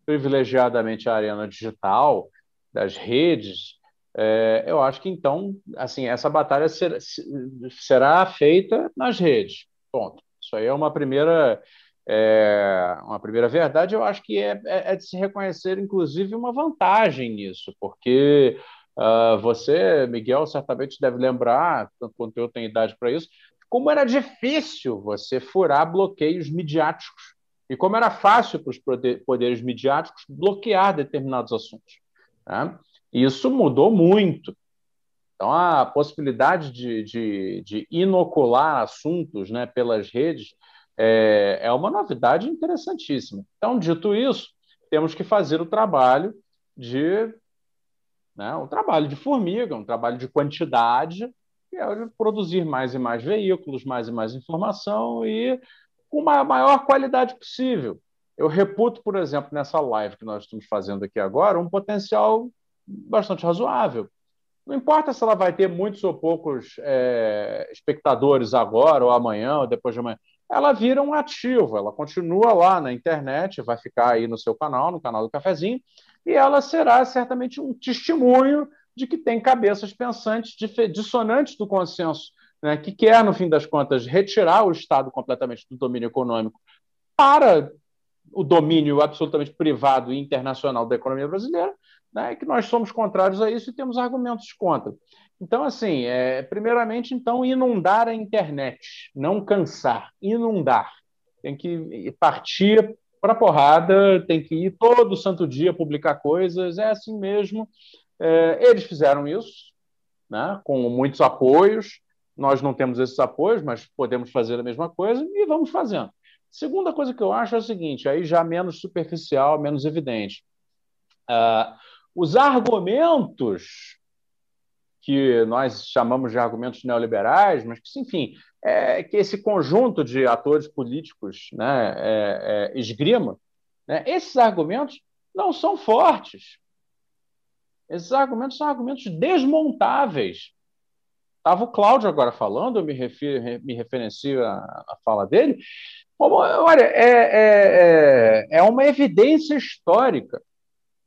D: privilegiadamente a arena digital, das redes, é, eu acho que então, assim, essa batalha ser, será feita nas redes. Ponto. Isso aí é uma primeira é, uma primeira verdade. Eu acho que é, é, é de se reconhecer, inclusive, uma vantagem nisso, porque uh, você, Miguel, certamente deve lembrar, tanto quanto eu tenho idade para isso, como era difícil você furar bloqueios midiáticos e como era fácil para os poderes midiáticos bloquear determinados assuntos. Né? Isso mudou muito. Então, a possibilidade de, de, de inocular assuntos né, pelas redes é, é uma novidade interessantíssima. Então, dito isso, temos que fazer o trabalho de né, um trabalho de formiga, um trabalho de quantidade, que é produzir mais e mais veículos, mais e mais informação e com uma maior qualidade possível. Eu reputo, por exemplo, nessa live que nós estamos fazendo aqui agora, um potencial bastante razoável. Não importa se ela vai ter muitos ou poucos é, espectadores agora, ou amanhã, ou depois de amanhã. Ela vira um ativo, ela continua lá na internet, vai ficar aí no seu canal, no canal do Cafezinho, e ela será certamente um testemunho de que tem cabeças pensantes dissonantes do consenso, né, que quer, no fim das contas, retirar o Estado completamente do domínio econômico para o domínio absolutamente privado e internacional da economia brasileira, né, que nós somos contrários a isso e temos argumentos contra. Então, assim, é, primeiramente, então, inundar a internet, não cansar, inundar. Tem que partir para a porrada, tem que ir todo santo dia publicar coisas, é assim mesmo. É, eles fizeram isso, né, com muitos apoios. Nós não temos esses apoios, mas podemos fazer a mesma coisa e vamos fazendo. Segunda coisa que eu acho é o seguinte, aí já menos superficial, menos evidente. Uh, os argumentos que nós chamamos de argumentos neoliberais, mas que, enfim, é que esse conjunto de atores políticos né, é, é, esgrima, né, esses argumentos não são fortes. Esses argumentos são argumentos desmontáveis. Estava o Cláudio agora falando, eu me, refiro, me referencio à, fala dele. Olha, é, é, é, é uma evidência histórica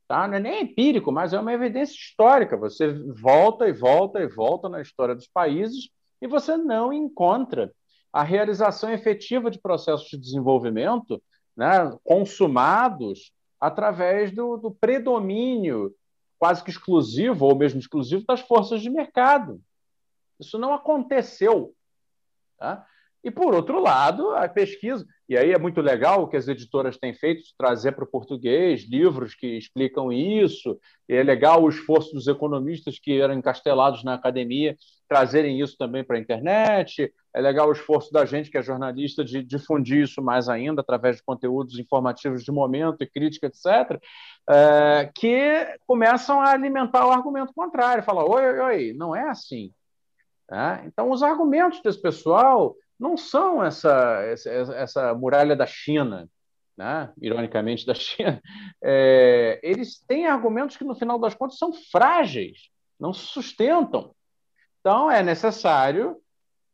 D: Tá? Não é nem empírico, mas é uma evidência histórica. Você volta e volta e volta na história dos países e você não encontra a realização efetiva de processos de desenvolvimento né, consumados através do, do predomínio quase que exclusivo ou mesmo exclusivo das forças de mercado. Isso não aconteceu. Tá? E, por outro lado, a pesquisa, e aí é muito legal o que as editoras têm feito, trazer para o português livros que explicam isso, e é legal o esforço dos economistas que eram encastelados na academia trazerem isso também para a internet, é legal o esforço da gente, que é jornalista, de difundir isso mais ainda, através de conteúdos informativos de momento e crítica, etc., é, que começam a alimentar o argumento contrário, falar, oi, oi, oi, não é assim. É? Então, os argumentos desse pessoal não são essa, essa, essa muralha da China, né? ironicamente da China. É, eles têm argumentos que, no final das contas, são frágeis, não se sustentam. Então, é necessário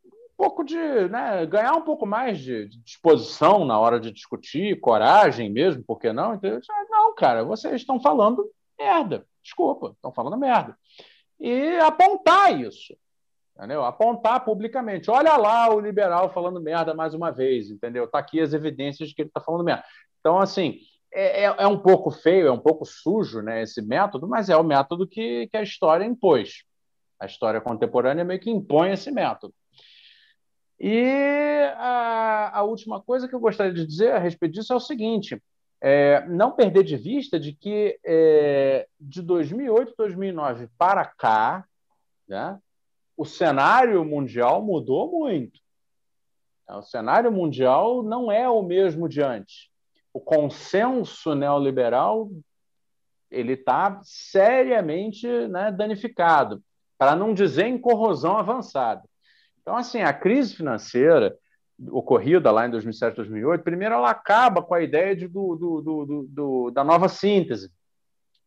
D: um pouco de né, ganhar um pouco mais de, de, disposição na hora de discutir, coragem mesmo, por que não? Então, não, cara, vocês estão falando merda, desculpa, estão falando merda. E apontar isso. Entendeu? Apontar publicamente. Olha lá o liberal falando merda mais uma vez, entendeu? Está aqui as evidências de que ele está falando merda. Então, assim, é, é, é, um pouco feio, é um pouco sujo né, esse método, mas é o método que, que a história impôs. A história contemporânea meio que impõe esse método. E a, a última coisa que eu gostaria de dizer a respeito disso é o seguinte: é, não perder de vista de que é, de 2008, 2009 para cá, né, o cenário mundial mudou muito. O cenário mundial não é o mesmo de antes. O consenso neoliberal ele está seriamente né, danificado, para não dizer em corrosão avançada. Então, assim, a crise financeira ocorrida lá em 2007, 2008, primeiro ela acaba com a ideia de, do, do, do da nova síntese,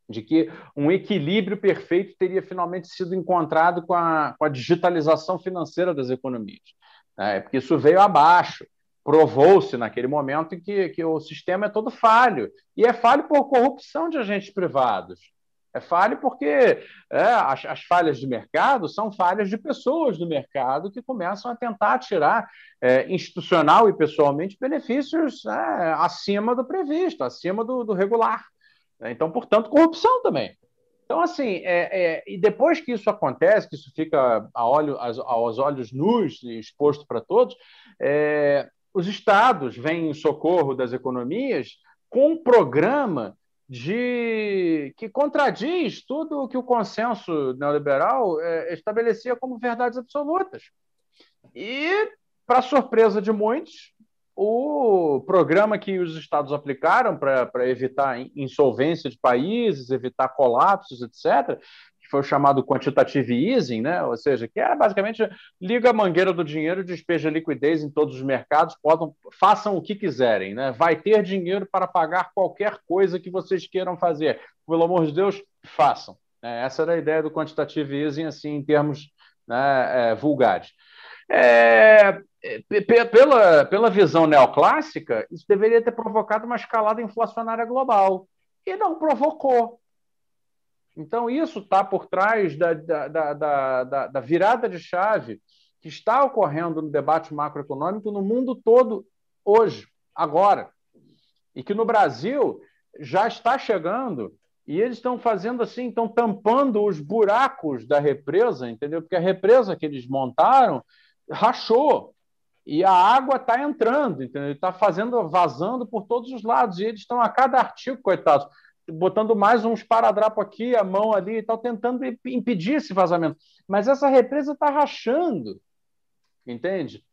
D: de que um equilíbrio perfeito teria finalmente sido encontrado com a, com a digitalização financeira das economias. Né? Porque isso veio abaixo. Provou-se naquele momento em que, que o sistema é todo falho. E é falho por corrupção de agentes privados. É falha porque é, as, as, falhas de mercado são falhas de pessoas do mercado que começam a tentar tirar é, institucional e pessoalmente benefícios é, acima do previsto, acima do, do regular. Então, portanto, corrupção também. Então, assim, é, é, e depois que isso acontece, que isso fica a olho, aos olhos nus e exposto para todos, é, os estados vêm em socorro das economias com um programa de que contradiz tudo o que o consenso neoliberal é, estabelecia como verdades absolutas. E, para surpresa de muitos, o programa que os estados aplicaram para evitar insolvência de países, evitar colapsos, etc., que foi o chamado quantitative easing, né? ou seja, que é basicamente liga a mangueira do dinheiro, despeja liquidez em todos os mercados, podem, façam o que quiserem, né? vai ter dinheiro para pagar qualquer coisa que vocês queiram fazer. Pelo amor de Deus, façam. É, essa era a ideia do quantitative easing, assim, em termos né, é, vulgares. É, pela, pela visão neoclássica, isso deveria ter provocado uma escalada inflacionária global. E não provocou. Então, isso está por trás da, da, da, da, da virada de chave que está ocorrendo no debate macroeconômico no mundo todo hoje, agora. E que no Brasil já está chegando e eles estão fazendo assim, estão tampando os buracos da represa, entendeu? Porque a represa que eles montaram rachou e a água está entrando, entendeu? Está fazendo, vazando por todos os lados e eles estão a cada artigo, coitados, botando mais uns paradrapos aqui, a mão ali e tal, tentando impedir esse vazamento. Mas essa represa está rachando, entende?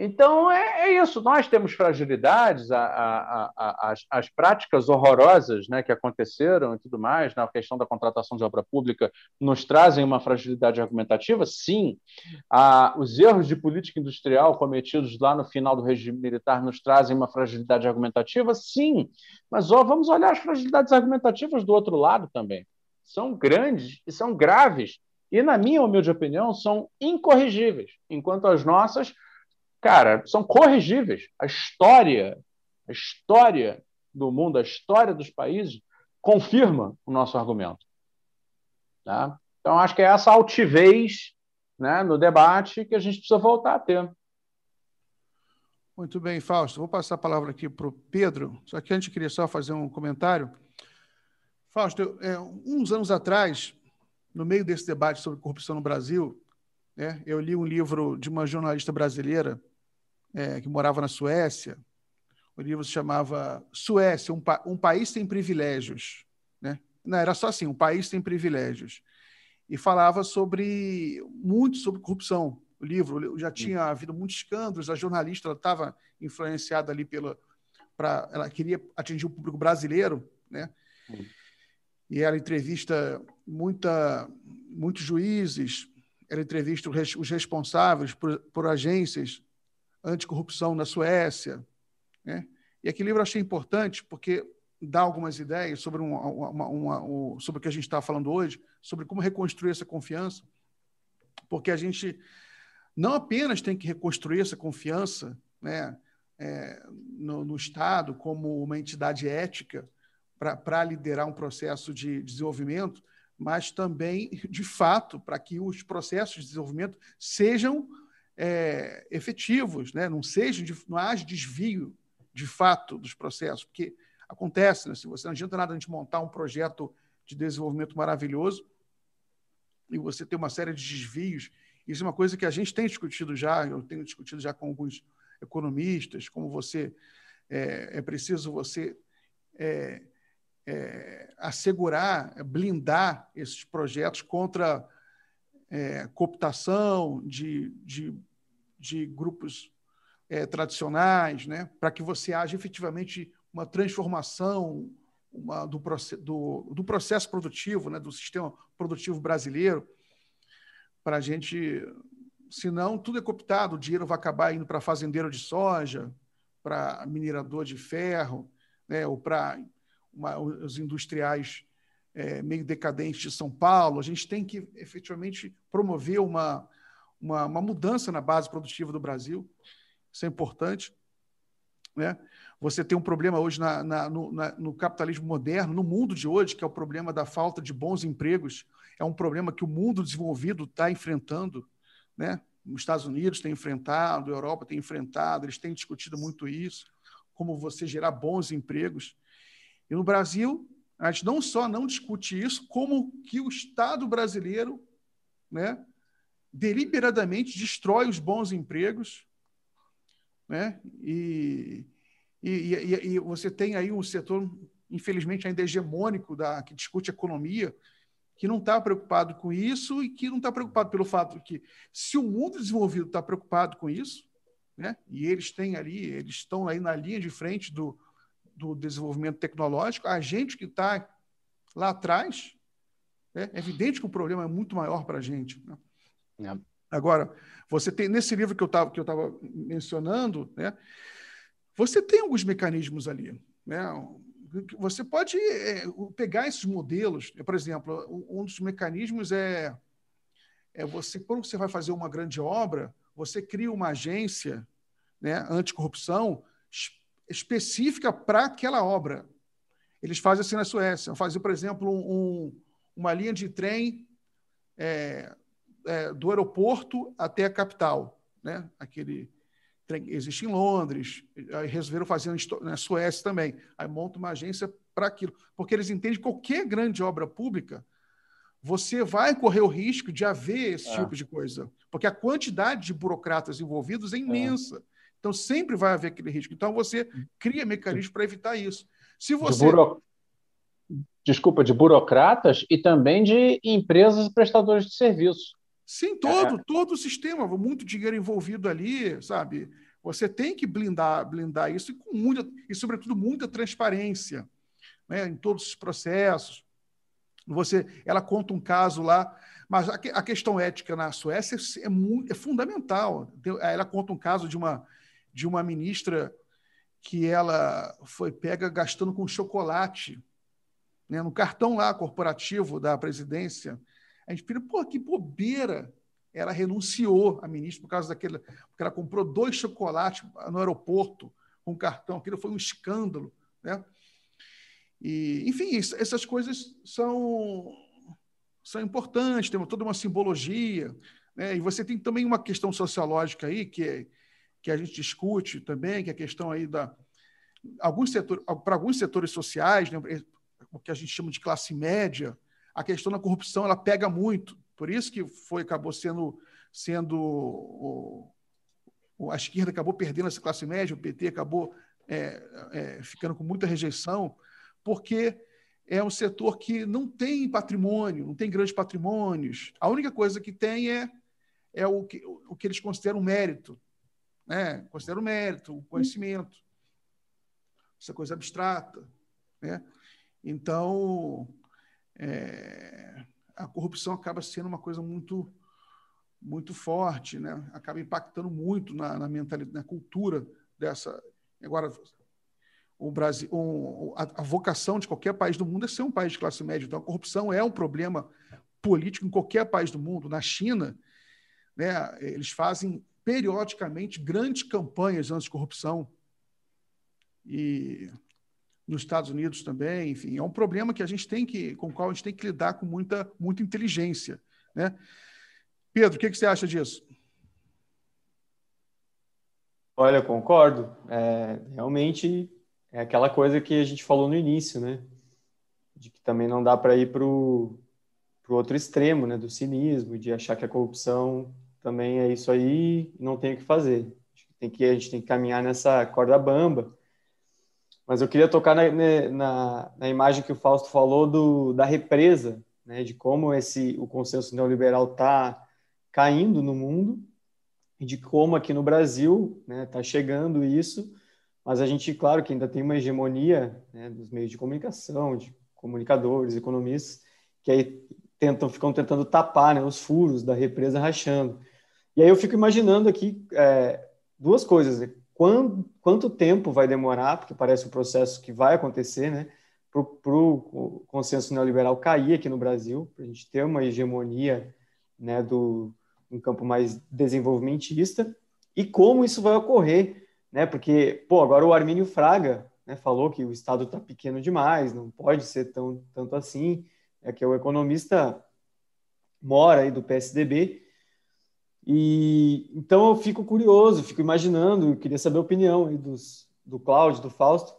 D: Então é, é, isso. Nós temos fragilidades, a, a, a, as, as, práticas horrorosas né, que aconteceram e tudo mais, na questão da contratação de obra pública, nos trazem uma fragilidade argumentativa? Sim. os erros de política industrial cometidos lá no final do regime militar nos trazem uma fragilidade argumentativa? Sim. Mas ó, vamos olhar as fragilidades argumentativas do outro lado também. São grandes e são graves. E, na minha humilde opinião, são incorrigíveis, enquanto as nossas cara, são corrigíveis. A história, a história do mundo, a história dos países confirma o nosso argumento. Tá? Então, acho que é essa altivez né, no debate que a gente precisa voltar a ter.
A: Muito bem, Fausto. Vou passar a palavra aqui para o Pedro, só que antes queria só fazer um comentário. Fausto, eu, é, uns anos atrás, no meio desse debate sobre corrupção no Brasil, né, eu li um livro de uma jornalista brasileira é, que morava na Suécia. O livro se chamava Suécia, um, pa um país sem privilégios. Né? Não, era só assim, um país sem privilégios. E falava sobre muito sobre corrupção. O livro já tinha havido muitos escândalos, a jornalista estava influenciada ali pela. Pra, ela queria atingir o público brasileiro, né? E ela entrevista muita, muitos juízes, ela entrevista os responsáveis por, por agências anticorrupção na Suécia. Né? E aquele livro eu achei importante porque dá algumas ideias sobre, uma, uma, uma, sobre o que a gente está falando hoje, sobre como reconstruir essa confiança, porque a gente não apenas tem que reconstruir essa confiança né, é, no, no, Estado como uma entidade ética para liderar um processo de desenvolvimento, mas também, de fato, para que os processos de desenvolvimento sejam é, efetivos, né? não seja, não haja desvio de fato dos processos, porque acontece, né? se você não adianta nada a gente montar um projeto de desenvolvimento maravilhoso e você ter uma série de desvios. Isso é uma coisa que a gente tem discutido já, eu tenho discutido já com alguns economistas, como você é, é preciso você é, é, assegurar, blindar esses projetos contra é, cooptação de, de de grupos é, tradicionais, né, para que você haja efetivamente uma transformação uma, do, do, do, processo produtivo, né, do sistema produtivo brasileiro, para a gente, senão tudo é cooptado, o dinheiro vai acabar indo para fazendeiro de soja, para minerador de ferro, né, ou para os industriais é, meio decadentes de São Paulo. A gente tem que efetivamente promover uma, uma, uma mudança na base produtiva do Brasil. Isso é importante. né? Você tem um problema hoje na, na, no, na, no, capitalismo moderno, no mundo de hoje, que é o problema da falta de bons empregos. É um problema que o mundo desenvolvido está enfrentando. Né? Os Estados Unidos têm enfrentado, a Europa tem enfrentado, eles têm discutido muito isso, como você gerar bons empregos. E no Brasil, a gente não só não discute isso, como que o Estado brasileiro né, deliberadamente destrói os bons empregos né, e e, e, e, você tem aí um setor, infelizmente, ainda hegemônico, da, que discute economia, que não está preocupado com isso e que não está preocupado pelo fato de que, se o mundo desenvolvido está preocupado com isso, né, e eles têm ali, eles estão aí na linha de frente do, do desenvolvimento tecnológico, a gente que está lá atrás, né, é evidente que o problema é muito maior para a gente. Né? É. Agora, você tem nesse livro que eu estava que eu estava mencionando, né, você tem alguns mecanismos ali. Né? Você pode é, pegar esses modelos. Por exemplo, um dos mecanismos é, é você, quando você vai fazer uma grande obra, você cria uma agência né, anticorrupção específica para aquela obra. Eles fazem assim na Suécia. Fazem, por exemplo, um, uma linha de trem é, é, do aeroporto até a capital, né? Aquele existe em Londres, aí resolveram fazer na Suécia também. Aí monta uma agência para aquilo. Porque eles entendem que qualquer grande obra pública, você vai correr o risco de haver esse é. tipo de coisa. Porque a quantidade de burocratas envolvidos é imensa. É. Então, sempre vai haver aquele risco. Então, você cria mecanismos para evitar isso. Se você.
D: De buro... Desculpa, de burocratas e também de empresas e prestadores de serviços.
A: Sim, todo, é. todo o sistema, muito dinheiro envolvido ali, sabe? Você tem que blindar, blindar isso e com muita, e sobretudo muita transparência, né, em todos os processos. Você, ela conta um caso lá, mas a, a questão ética na Suécia é, é, muito, é fundamental. Ela conta um caso de uma de uma ministra que ela foi pega gastando com chocolate, né, no cartão lá corporativo da presidência a gente fica, pô, que bobeira. Ela renunciou a ministra por causa daquele. Porque ela comprou dois chocolates no aeroporto com cartão. Aquilo foi um escândalo. Né? E, enfim, essas coisas são, são importantes, tem toda uma simbologia. Né? E você tem também uma questão sociológica aí, que, é, que a gente discute também, que é a questão aí da. Alguns setores, para alguns setores sociais, né, o que a gente chama de classe média, a questão da corrupção ela pega muito. Por isso que foi acabou sendo sendo o, a esquerda acabou perdendo essa classe média, o PT acabou é, é, ficando com muita rejeição, porque é um setor que não tem patrimônio, não tem grandes patrimônios. A única coisa que tem é, é o, que, o que eles consideram mérito. Né? Consideram mérito, o conhecimento. Essa coisa abstrata. Né? Então, é, a corrupção acaba sendo uma coisa muito muito forte, né? acaba impactando muito na, na mentalidade, na cultura dessa. Agora, o Brasil, o, a, a, vocação de qualquer país do mundo é ser um país de classe média. Então, a corrupção é um problema político em qualquer país do mundo. Na China, né, eles fazem periodicamente grandes campanhas anti-corrupção. E nos Estados Unidos também, enfim, é um problema que a gente tem que, com o qual a gente tem que lidar com muita, muita inteligência, né? Pedro, o que, que você acha disso?
B: Olha, concordo. É, realmente é aquela coisa que a gente falou no início, né? De que também não dá para ir para o outro extremo, né? Do cinismo, de achar que a corrupção também é isso aí, não tem o que fazer. Tem que, a gente tem que caminhar nessa corda bamba mas eu queria tocar na, na, na imagem que o Fausto falou do, da represa, né, de como esse o consenso neoliberal está caindo no mundo e de como aqui no Brasil está né, tá chegando isso, mas a gente, claro, que ainda tem uma hegemonia né, dos meios de comunicação, de comunicadores, economistas, que aí tentam, ficam tentando tapar né, os furos da represa rachando. E aí eu fico imaginando aqui é, duas coisas. Né? quando, quanto tempo vai demorar, porque parece um processo que vai acontecer, né, para o consenso neoliberal cair aqui no Brasil, para a gente ter uma hegemonia né, do um campo mais desenvolvimentista, e como isso vai ocorrer né? Porque, pô, agora o Armínio Fraga né, falou que o Estado está pequeno demais, não pode ser tão, tanto assim, é que é o economista mora aí do PSDB, e então eu fico curioso, fico imaginando, queria saber a opinião dos, do Cláudio, do Fausto,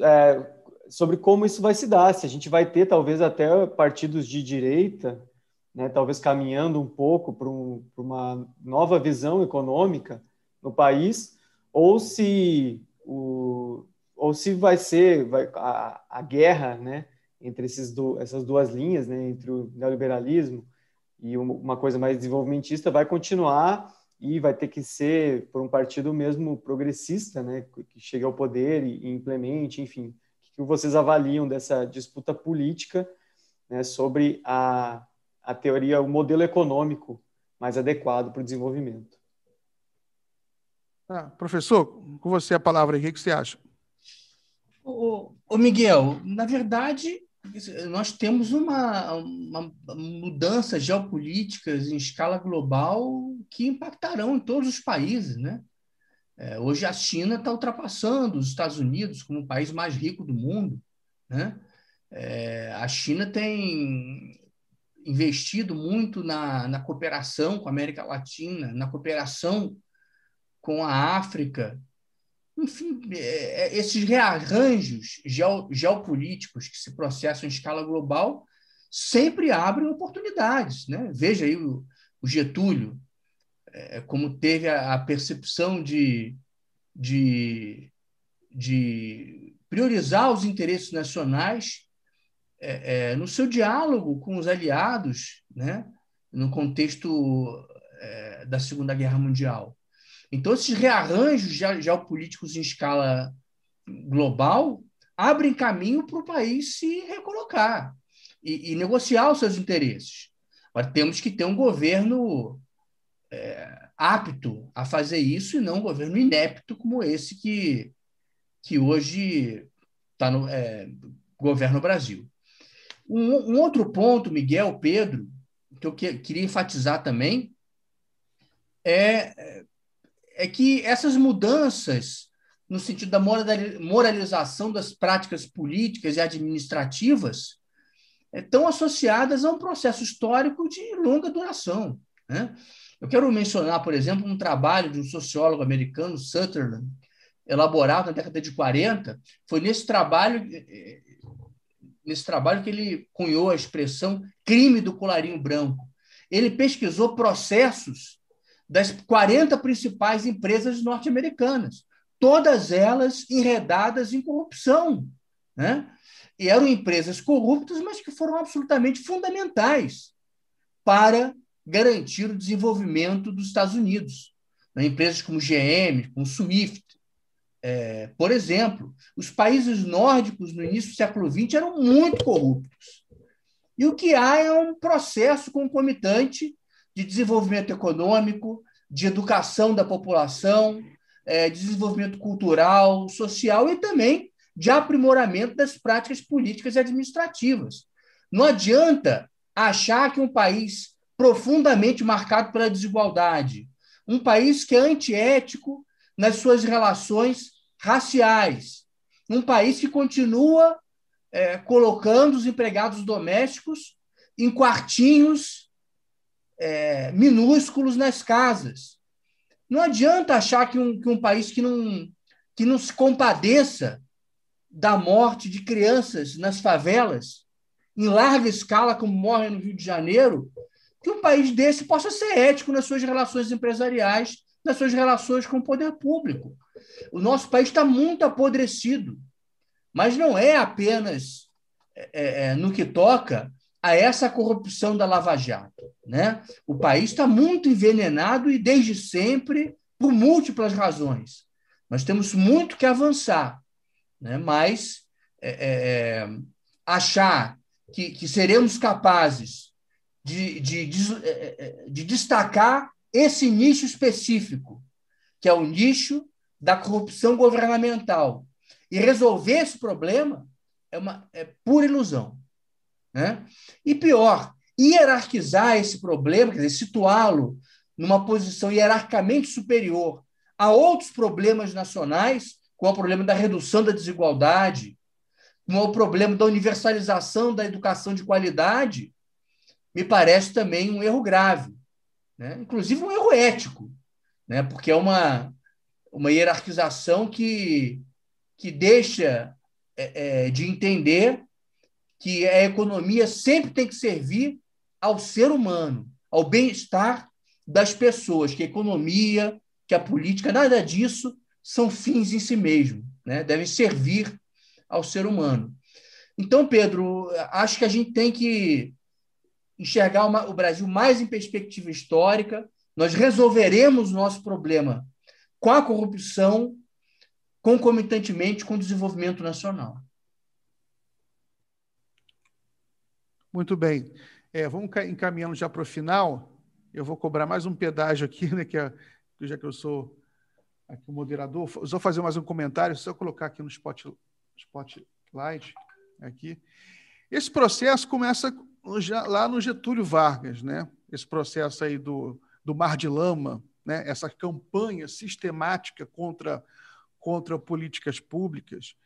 B: é, sobre como isso vai se dar, se a gente vai ter talvez até partidos de direita, né, talvez caminhando um pouco para um, uma nova visão econômica no país, ou se o, ou se vai ser vai, a, a guerra né, entre esses do, essas duas linhas, né, entre o neoliberalismo e uma coisa mais desenvolvimentista, vai continuar e vai ter que ser por um partido mesmo progressista, né, que chegue ao poder e, e implemente, enfim. O que vocês avaliam dessa disputa política né, sobre a, a teoria, o modelo econômico mais adequado para o desenvolvimento?
A: Ah, professor, com você a palavra aí, o que você acha?
C: O, o Miguel, na verdade, nós temos uma, uma mudança geopolíticas em escala global que impactarão em todos os países, né? É, hoje a China está ultrapassando os Estados Unidos como o país mais rico do mundo, né? É, a China tem investido muito na, na cooperação com a América Latina, na cooperação com a África, enfim, é, é, esses rearranjos geopolíticos que se processam em escala global sempre abrem oportunidades. Né? Veja aí o, Getúlio, é, como teve a, percepção de, de, de, priorizar os interesses nacionais no seu diálogo com os aliados, né? no contexto da Segunda Guerra Mundial. Então, esses rearranjos geopolíticos em escala global abrem caminho para o país se recolocar e, e, negociar os seus interesses. Agora, temos que ter um governo é, apto a fazer isso e não um governo inepto como esse que, que hoje tá no, é, governa o Brasil. Um, um, outro ponto, Miguel, Pedro, que eu que, queria enfatizar também, é é que essas mudanças, no sentido da moralização das práticas políticas e administrativas, estão associadas a um processo histórico de longa duração. Né? Eu quero mencionar, por exemplo, um trabalho de um sociólogo americano, Sutherland, elaborado na década de 40. Foi nesse trabalho, nesse trabalho que ele cunhou a expressão crime do colarinho branco. Ele pesquisou processos das 40 principais empresas norte-americanas, todas elas enredadas em corrupção. Né? E eram empresas corruptas, mas que foram absolutamente fundamentais para garantir o desenvolvimento dos Estados Unidos. Né? Empresas como GM, como Swift. É, por exemplo, os países nórdicos no início do século XX eram muito corruptos. E o que há é um processo concomitante de desenvolvimento econômico, de educação da população, é, de desenvolvimento cultural, social e também de aprimoramento das práticas políticas e administrativas. Não adianta achar que um país profundamente marcado pela desigualdade, um país que é antiético nas suas relações raciais, um país que continua é, colocando os empregados domésticos em quartinhos é, minúsculos nas casas. Não adianta achar que um, que um país que não, que não se compadeça da morte de crianças nas favelas, em larga escala, como morrem no Rio de Janeiro, que um país desse possa ser ético nas suas relações empresariais, nas suas relações com o poder público. O nosso país está muito apodrecido, mas não é apenas é, é, no que toca a essa corrupção da Lava Jato. Né? O país está muito envenenado e, desde sempre, por múltiplas razões. Nós temos muito que avançar, né? mas é, é, é achar que, que, seremos capazes de, de, é, é, de destacar esse nicho específico, que é o nicho da corrupção governamental, e resolver esse problema é, uma, é pura ilusão. Né? E pior, hierarquizar esse problema, quer dizer, situá-lo numa posição hierarquicamente superior a outros problemas nacionais, como o problema da redução da desigualdade, como o problema da universalização da educação de qualidade, me parece também um erro grave, né? inclusive um erro ético, né? porque é uma, uma hierarquização que, que deixa é, é, de entender que a economia sempre tem que servir ao ser humano, ao bem-estar das pessoas, que a economia, que a política, nada disso são fins em si mesmo, né? devem servir ao ser humano. Então, Pedro, acho que a gente tem que enxergar uma, o Brasil mais em perspectiva histórica. Nós resolveremos o nosso problema com a corrupção, concomitantemente com o desenvolvimento nacional.
A: Muito bem. É, vamos encaminhando já para o final. Eu vou cobrar mais um pedágio aqui, né, que é, já que eu sou aqui o moderador. Vou fazer mais um comentário, só colocar aqui no spot, spotlight. Aqui. Esse processo começa lá no Getúlio Vargas, né? esse processo aí do, do Mar de Lama, né? essa campanha sistemática contra, contra políticas públicas,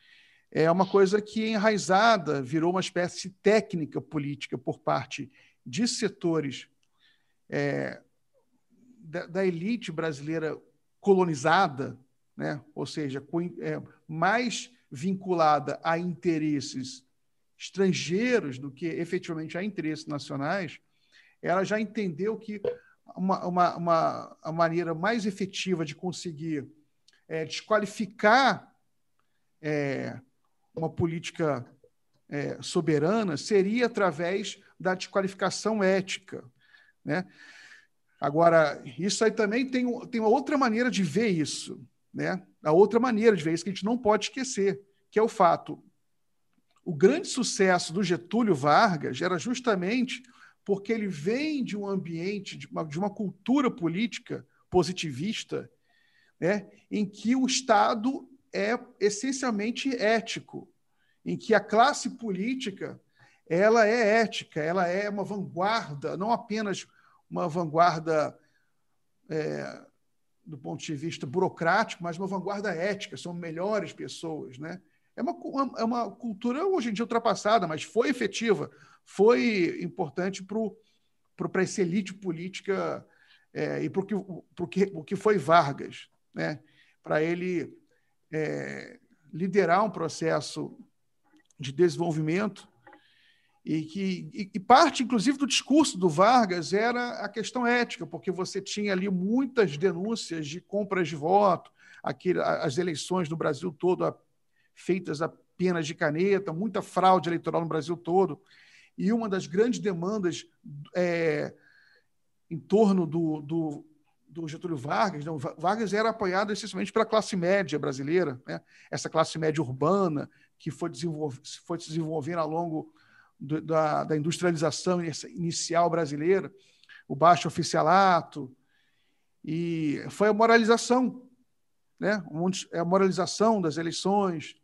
A: é uma coisa que enraizada virou uma espécie de técnica política por parte de setores é, da, da, elite brasileira colonizada, né? ou seja, com, é, mais vinculada a interesses estrangeiros do que efetivamente a interesses nacionais, ela já entendeu que uma, uma, uma a maneira mais efetiva de conseguir é, desqualificar é, uma política é, soberana seria através da desqualificação ética. Né? Agora, isso aí também tem, tem uma outra maneira de ver isso. Né? A outra maneira de ver isso que a gente não pode esquecer, que é o fato. O grande sucesso do Getúlio Vargas era justamente porque ele vem de um ambiente, de uma, de uma cultura política positivista, né, em que o Estado é essencialmente ético, em que a classe política ela é ética, ela é uma vanguarda, não apenas uma vanguarda é, do ponto de vista burocrático, mas uma vanguarda ética, são melhores pessoas. Né? É, uma, é uma cultura hoje em dia ultrapassada, mas foi efetiva, foi importante para essa elite política é, e para o que, que foi Vargas, né? para ele é, liderar um processo de desenvolvimento e que e, e parte, inclusive, do discurso do Vargas era a questão ética, porque você tinha ali muitas denúncias de compras de voto, aquele, as eleições no Brasil todo feitas apenas de caneta, muita fraude eleitoral no Brasil todo. E uma das grandes demandas é, em torno do, do, do Getúlio Vargas, não, Vargas era apoiado essencialmente pela classe média brasileira, né? essa classe média urbana que foi, foi se desenvolvendo ao longo do, da, da industrialização inicial brasileira, o baixo oficialato, e foi a moralização, né? É a moralização das eleições,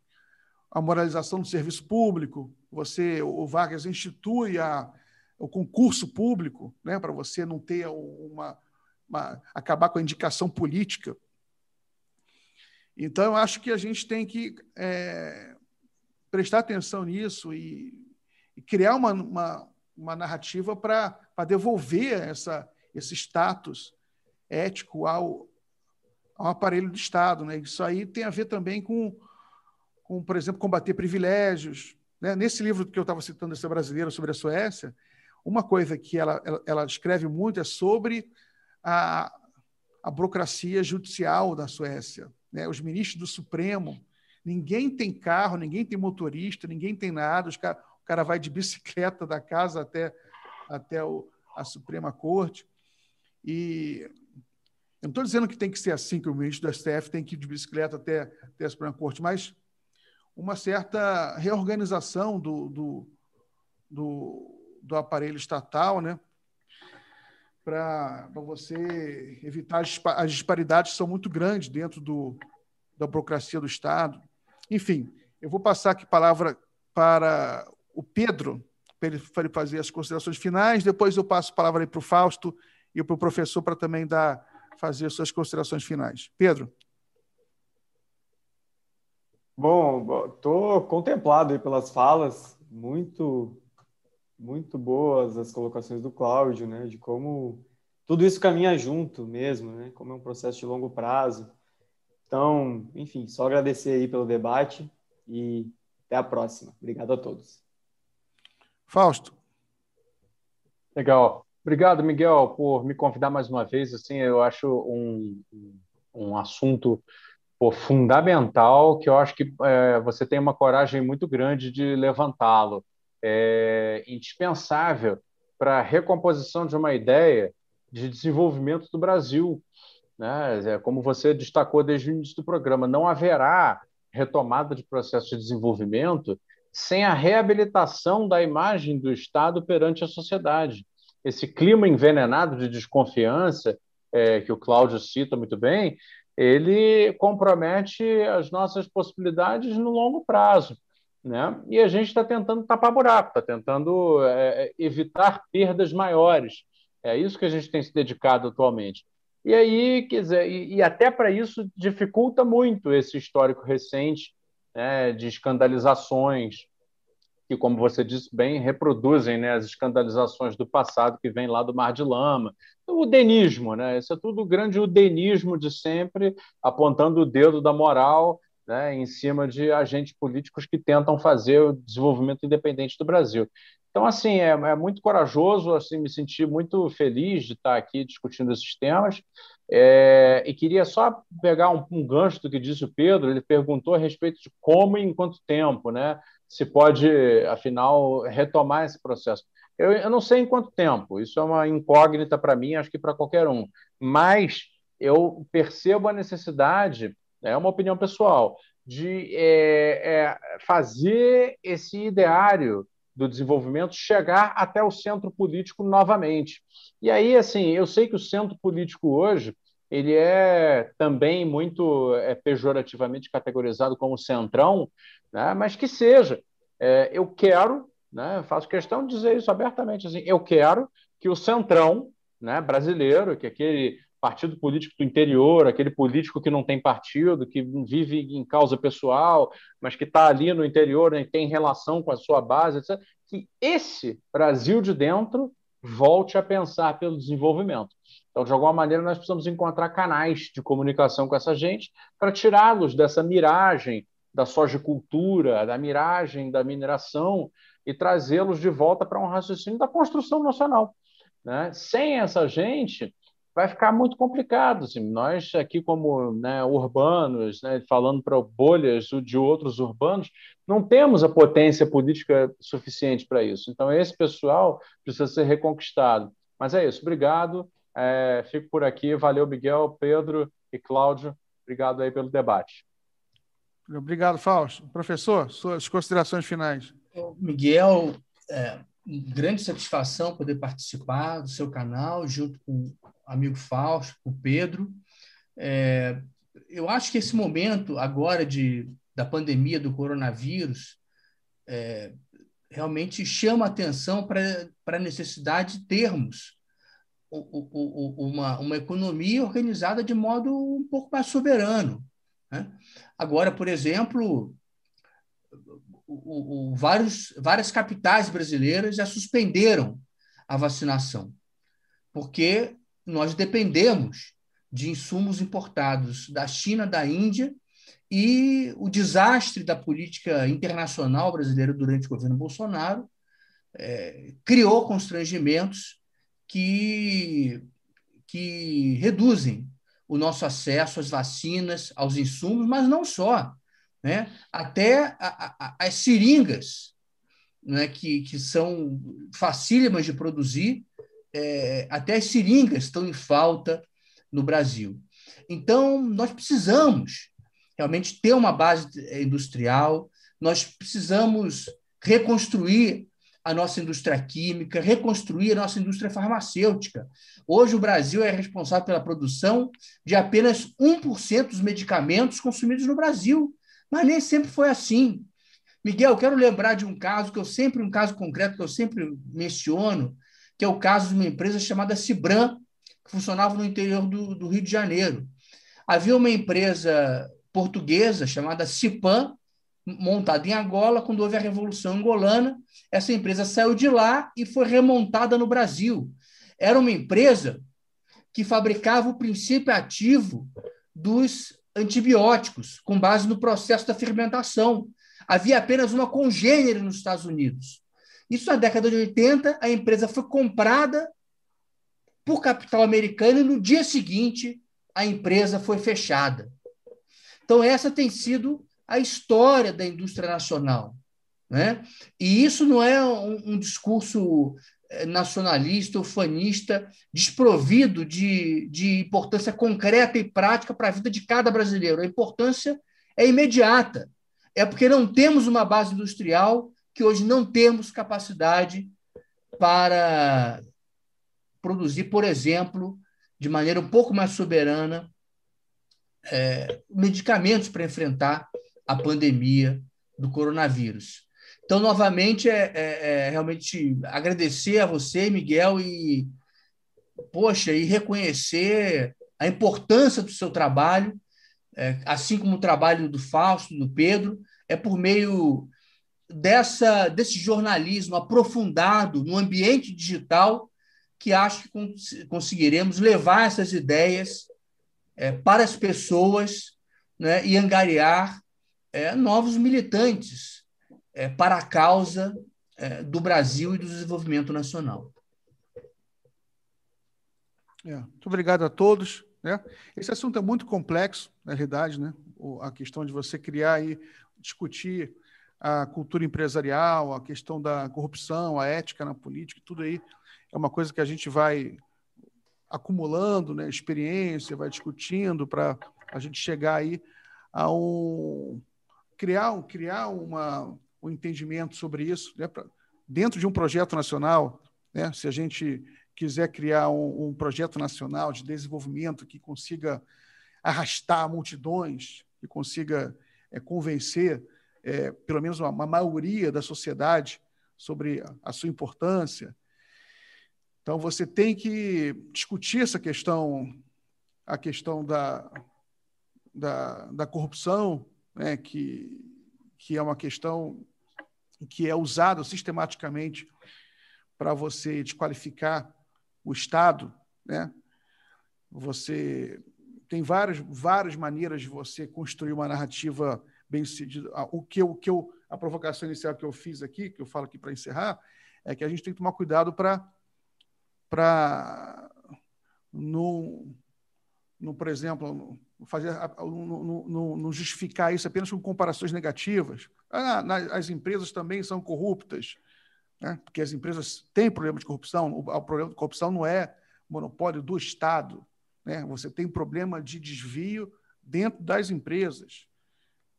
A: a moralização do serviço público. Você, o Vargas institui a, o concurso público, né? Para você não ter uma, uma, acabar com a indicação política. Então, eu acho que a gente tem que é, prestar atenção nisso e e criar uma, uma, uma narrativa para devolver essa, esse status ético ao, ao aparelho do Estado. Né? Isso aí tem a ver também com, com por exemplo, combater privilégios. Né? Nesse livro que eu estava citando, esse brasileiro sobre a Suécia, uma coisa que ela, ela, ela escreve muito é sobre a, a burocracia judicial da Suécia. Né? Os ministros do Supremo, ninguém tem carro, ninguém tem motorista, ninguém tem nada, os caras o cara vai de bicicleta da casa até, até o, a Suprema Corte. E eu não estou dizendo que tem que ser assim, que o ministro do STF tem que ir de bicicleta até, até a Suprema Corte, mas uma certa reorganização do, do, do, do aparelho estatal, né? Para você evitar as, disparidades que são muito grandes dentro do, da burocracia do Estado. Enfim, eu vou passar aqui a palavra para o Pedro, para ele fazer as considerações finais. Depois eu passo a palavra para o Fausto e para o professor para também dar fazer suas considerações finais. Pedro.
B: Bom, estou contemplado pelas falas, muito, muito boas as colocações do Cláudio, né, de como tudo isso caminha junto mesmo, né, como é um processo de longo prazo. Então, enfim, só agradecer aí pelo debate e até a próxima. Obrigado a todos.
A: Fausto.
D: Legal. Obrigado, Miguel, por me convidar mais uma vez. Assim, eu acho um, um assunto pô, fundamental que eu acho que é, você tem uma coragem muito grande de levantá-lo. É indispensável para a recomposição de uma ideia de desenvolvimento do Brasil. Né? É, como você destacou desde o início do programa, não haverá retomada de processo de desenvolvimento sem a reabilitação da imagem do Estado perante a sociedade. Esse clima envenenado de desconfiança, é, que o Cláudio cita muito bem, ele compromete as nossas possibilidades no longo prazo. Né? E a gente está tentando tapar buraco, está tentando é, evitar perdas maiores. É isso que a gente tem se dedicado atualmente. E aí, quer dizer, e, e até para isso dificulta muito esse histórico recente né, de escandalizações, que, como você disse bem, reproduzem né, as escandalizações do passado que vem lá do Mar de Lama. O denismo, né? Isso é tudo o grande udenismo de sempre, apontando o dedo da moral né, em cima de agentes políticos que tentam fazer o desenvolvimento independente do Brasil. Então, assim, é, é muito corajoso, assim, me senti muito feliz de estar aqui discutindo esses temas. É, e queria só pegar um, um, gancho do que disse o Pedro. Ele perguntou a respeito de como e em quanto tempo, né? Se pode, afinal, retomar esse processo. Eu, eu não sei em quanto tempo. Isso é uma incógnita para mim, acho que para qualquer um. Mas eu percebo a necessidade, é uma opinião pessoal, de é, é, fazer esse ideário do desenvolvimento chegar até o centro político novamente. E aí, assim, eu sei que o centro político hoje ele é também muito é, pejorativamente categorizado como centrão, né? mas que seja. É, eu quero, né, faço questão de dizer isso abertamente, assim, eu quero que o centrão né, brasileiro, que aquele partido político do interior, aquele político que não tem partido, que vive em causa pessoal, mas que está ali no interior e tem relação com a sua base, etc., que esse Brasil de dentro volte a pensar pelo desenvolvimento. Então, de alguma maneira, nós precisamos encontrar canais de comunicação com essa gente para tirá-los dessa miragem da sojicultura, da miragem da mineração e trazê-los de volta para um raciocínio da construção nacional. Né? Sem essa gente, vai ficar muito complicado. Assim. Nós aqui, como né, urbanos, né, falando para bolhas de outros urbanos, não temos a potência política suficiente para isso. Então, esse pessoal precisa ser reconquistado. Mas é isso. Obrigado. É, fico por aqui. Valeu, Miguel, Pedro e Cláudio. Obrigado aí pelo debate.
A: Obrigado, Fausto. Professor, suas considerações finais.
C: Miguel, é, grande satisfação poder participar do seu canal, junto com amigo Fausto, com o Pedro. É, eu acho que esse momento agora de, da pandemia do coronavírus é, realmente chama atenção para a necessidade de termos uma, uma economia organizada de modo um pouco mais soberano. Né? Agora, por exemplo, o, o, vários, várias capitais brasileiras já suspenderam a vacinação, porque nós dependemos de insumos importados da China, da Índia, e o desastre da política internacional brasileira durante o governo Bolsonaro é, criou constrangimentos que, que reduzem o nosso acesso às vacinas, aos insumos, mas não só né? até a, a, as seringas, né? que, que são facílimas de produzir, é, até as seringas estão em falta no Brasil. Então, nós precisamos realmente ter uma base industrial, nós precisamos reconstruir a nossa indústria química, reconstruir a nossa indústria farmacêutica. Hoje, o Brasil é responsável pela produção de apenas 1% dos medicamentos consumidos no Brasil. Mas nem sempre foi assim. Miguel, quero lembrar de um caso que eu sempre, um caso concreto que eu sempre menciono, que é o caso de uma empresa chamada Cibran, que funcionavam no interior do, do Rio de Janeiro. Havia uma empresa portuguesa chamada Cipan, montada em Angola, quando houve a Revolução Angolana. Essa empresa saiu de lá e foi remontada no Brasil. Era uma empresa que fabricava o princípio ativo dos antibióticos, com base no processo da fermentação. Havia apenas uma congênere nos Estados Unidos. Isso na década de 80, a empresa foi comprada por capital americano e no dia seguinte a empresa foi fechada. Então, essa tem sido a história da indústria nacional. Né? E isso não é um, um discurso eh, nacionalista, ufanista, desprovido de, de importância concreta e prática para a vida de cada brasileiro. A importância é imediata. É porque não temos uma base industrial que hoje não temos capacidade para produzir, por exemplo, de maneira um pouco mais soberana, é, medicamentos para enfrentar a pandemia do coronavírus. Então, novamente, é, é, é, realmente agradecer a você, Miguel, e poxa, e reconhecer a importância do seu trabalho, é, assim como o trabalho do Fausto, do Pedro, é por meio dessa desse jornalismo aprofundado no ambiente digital que acho que cons conseguiremos levar essas ideias é, para as pessoas né, e angariar é, novos militantes é, para a causa é, do Brasil e do desenvolvimento nacional.
A: É, muito obrigado a todos. Né? Esse assunto é muito complexo, na realidade, né? a questão de você criar e discutir a cultura empresarial, a questão da corrupção, a ética na política, tudo aí é uma coisa que a gente vai acumulando né, experiência, vai discutindo para a gente chegar aí a um criar, criar uma, um entendimento sobre isso, né, pra, dentro de um projeto nacional, né, se a gente quiser criar um, um, projeto nacional de desenvolvimento que consiga arrastar multidões, que consiga é, convencer é, pelo menos uma, uma, maioria da sociedade sobre a, a sua importância. Então você tem que discutir essa questão, a questão da, da, da corrupção, né, que, que é uma questão que é usado sistematicamente para você desqualificar o Estado, né? Você tem várias, várias maneiras de você construir uma narrativa bem sucedida. O que o que eu, a provocação inicial que eu fiz aqui, que eu falo aqui para encerrar, é que a gente tem que tomar cuidado para para não, não, por exemplo, fazer não, justificar isso apenas com comparações negativas. Ah, as empresas também são corruptas, né? porque as empresas têm problema de corrupção. O, o problema de corrupção não é monopólio do Estado. Né? Você tem problema de desvio dentro das empresas.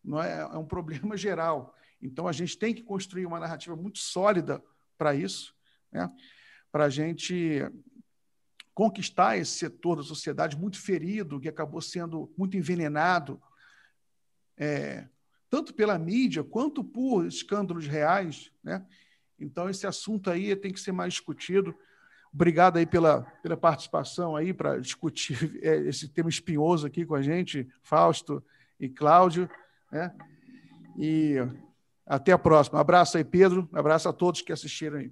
A: Não é, é um problema geral. Então, a gente tem que construir uma narrativa muito sólida para isso, né? para a gente conquistar esse setor da sociedade muito ferido, que acabou sendo muito envenenado, é, tanto pela mídia quanto por escândalos reais. Né? Então, esse assunto aí tem que ser mais discutido. Obrigado aí pela, pela participação aí para discutir é, esse tema espinhoso aqui com a gente, Fausto e Cláudio. Né? E até a próxima. Abraço aí, Pedro. Abraço a todos que assistiram aí.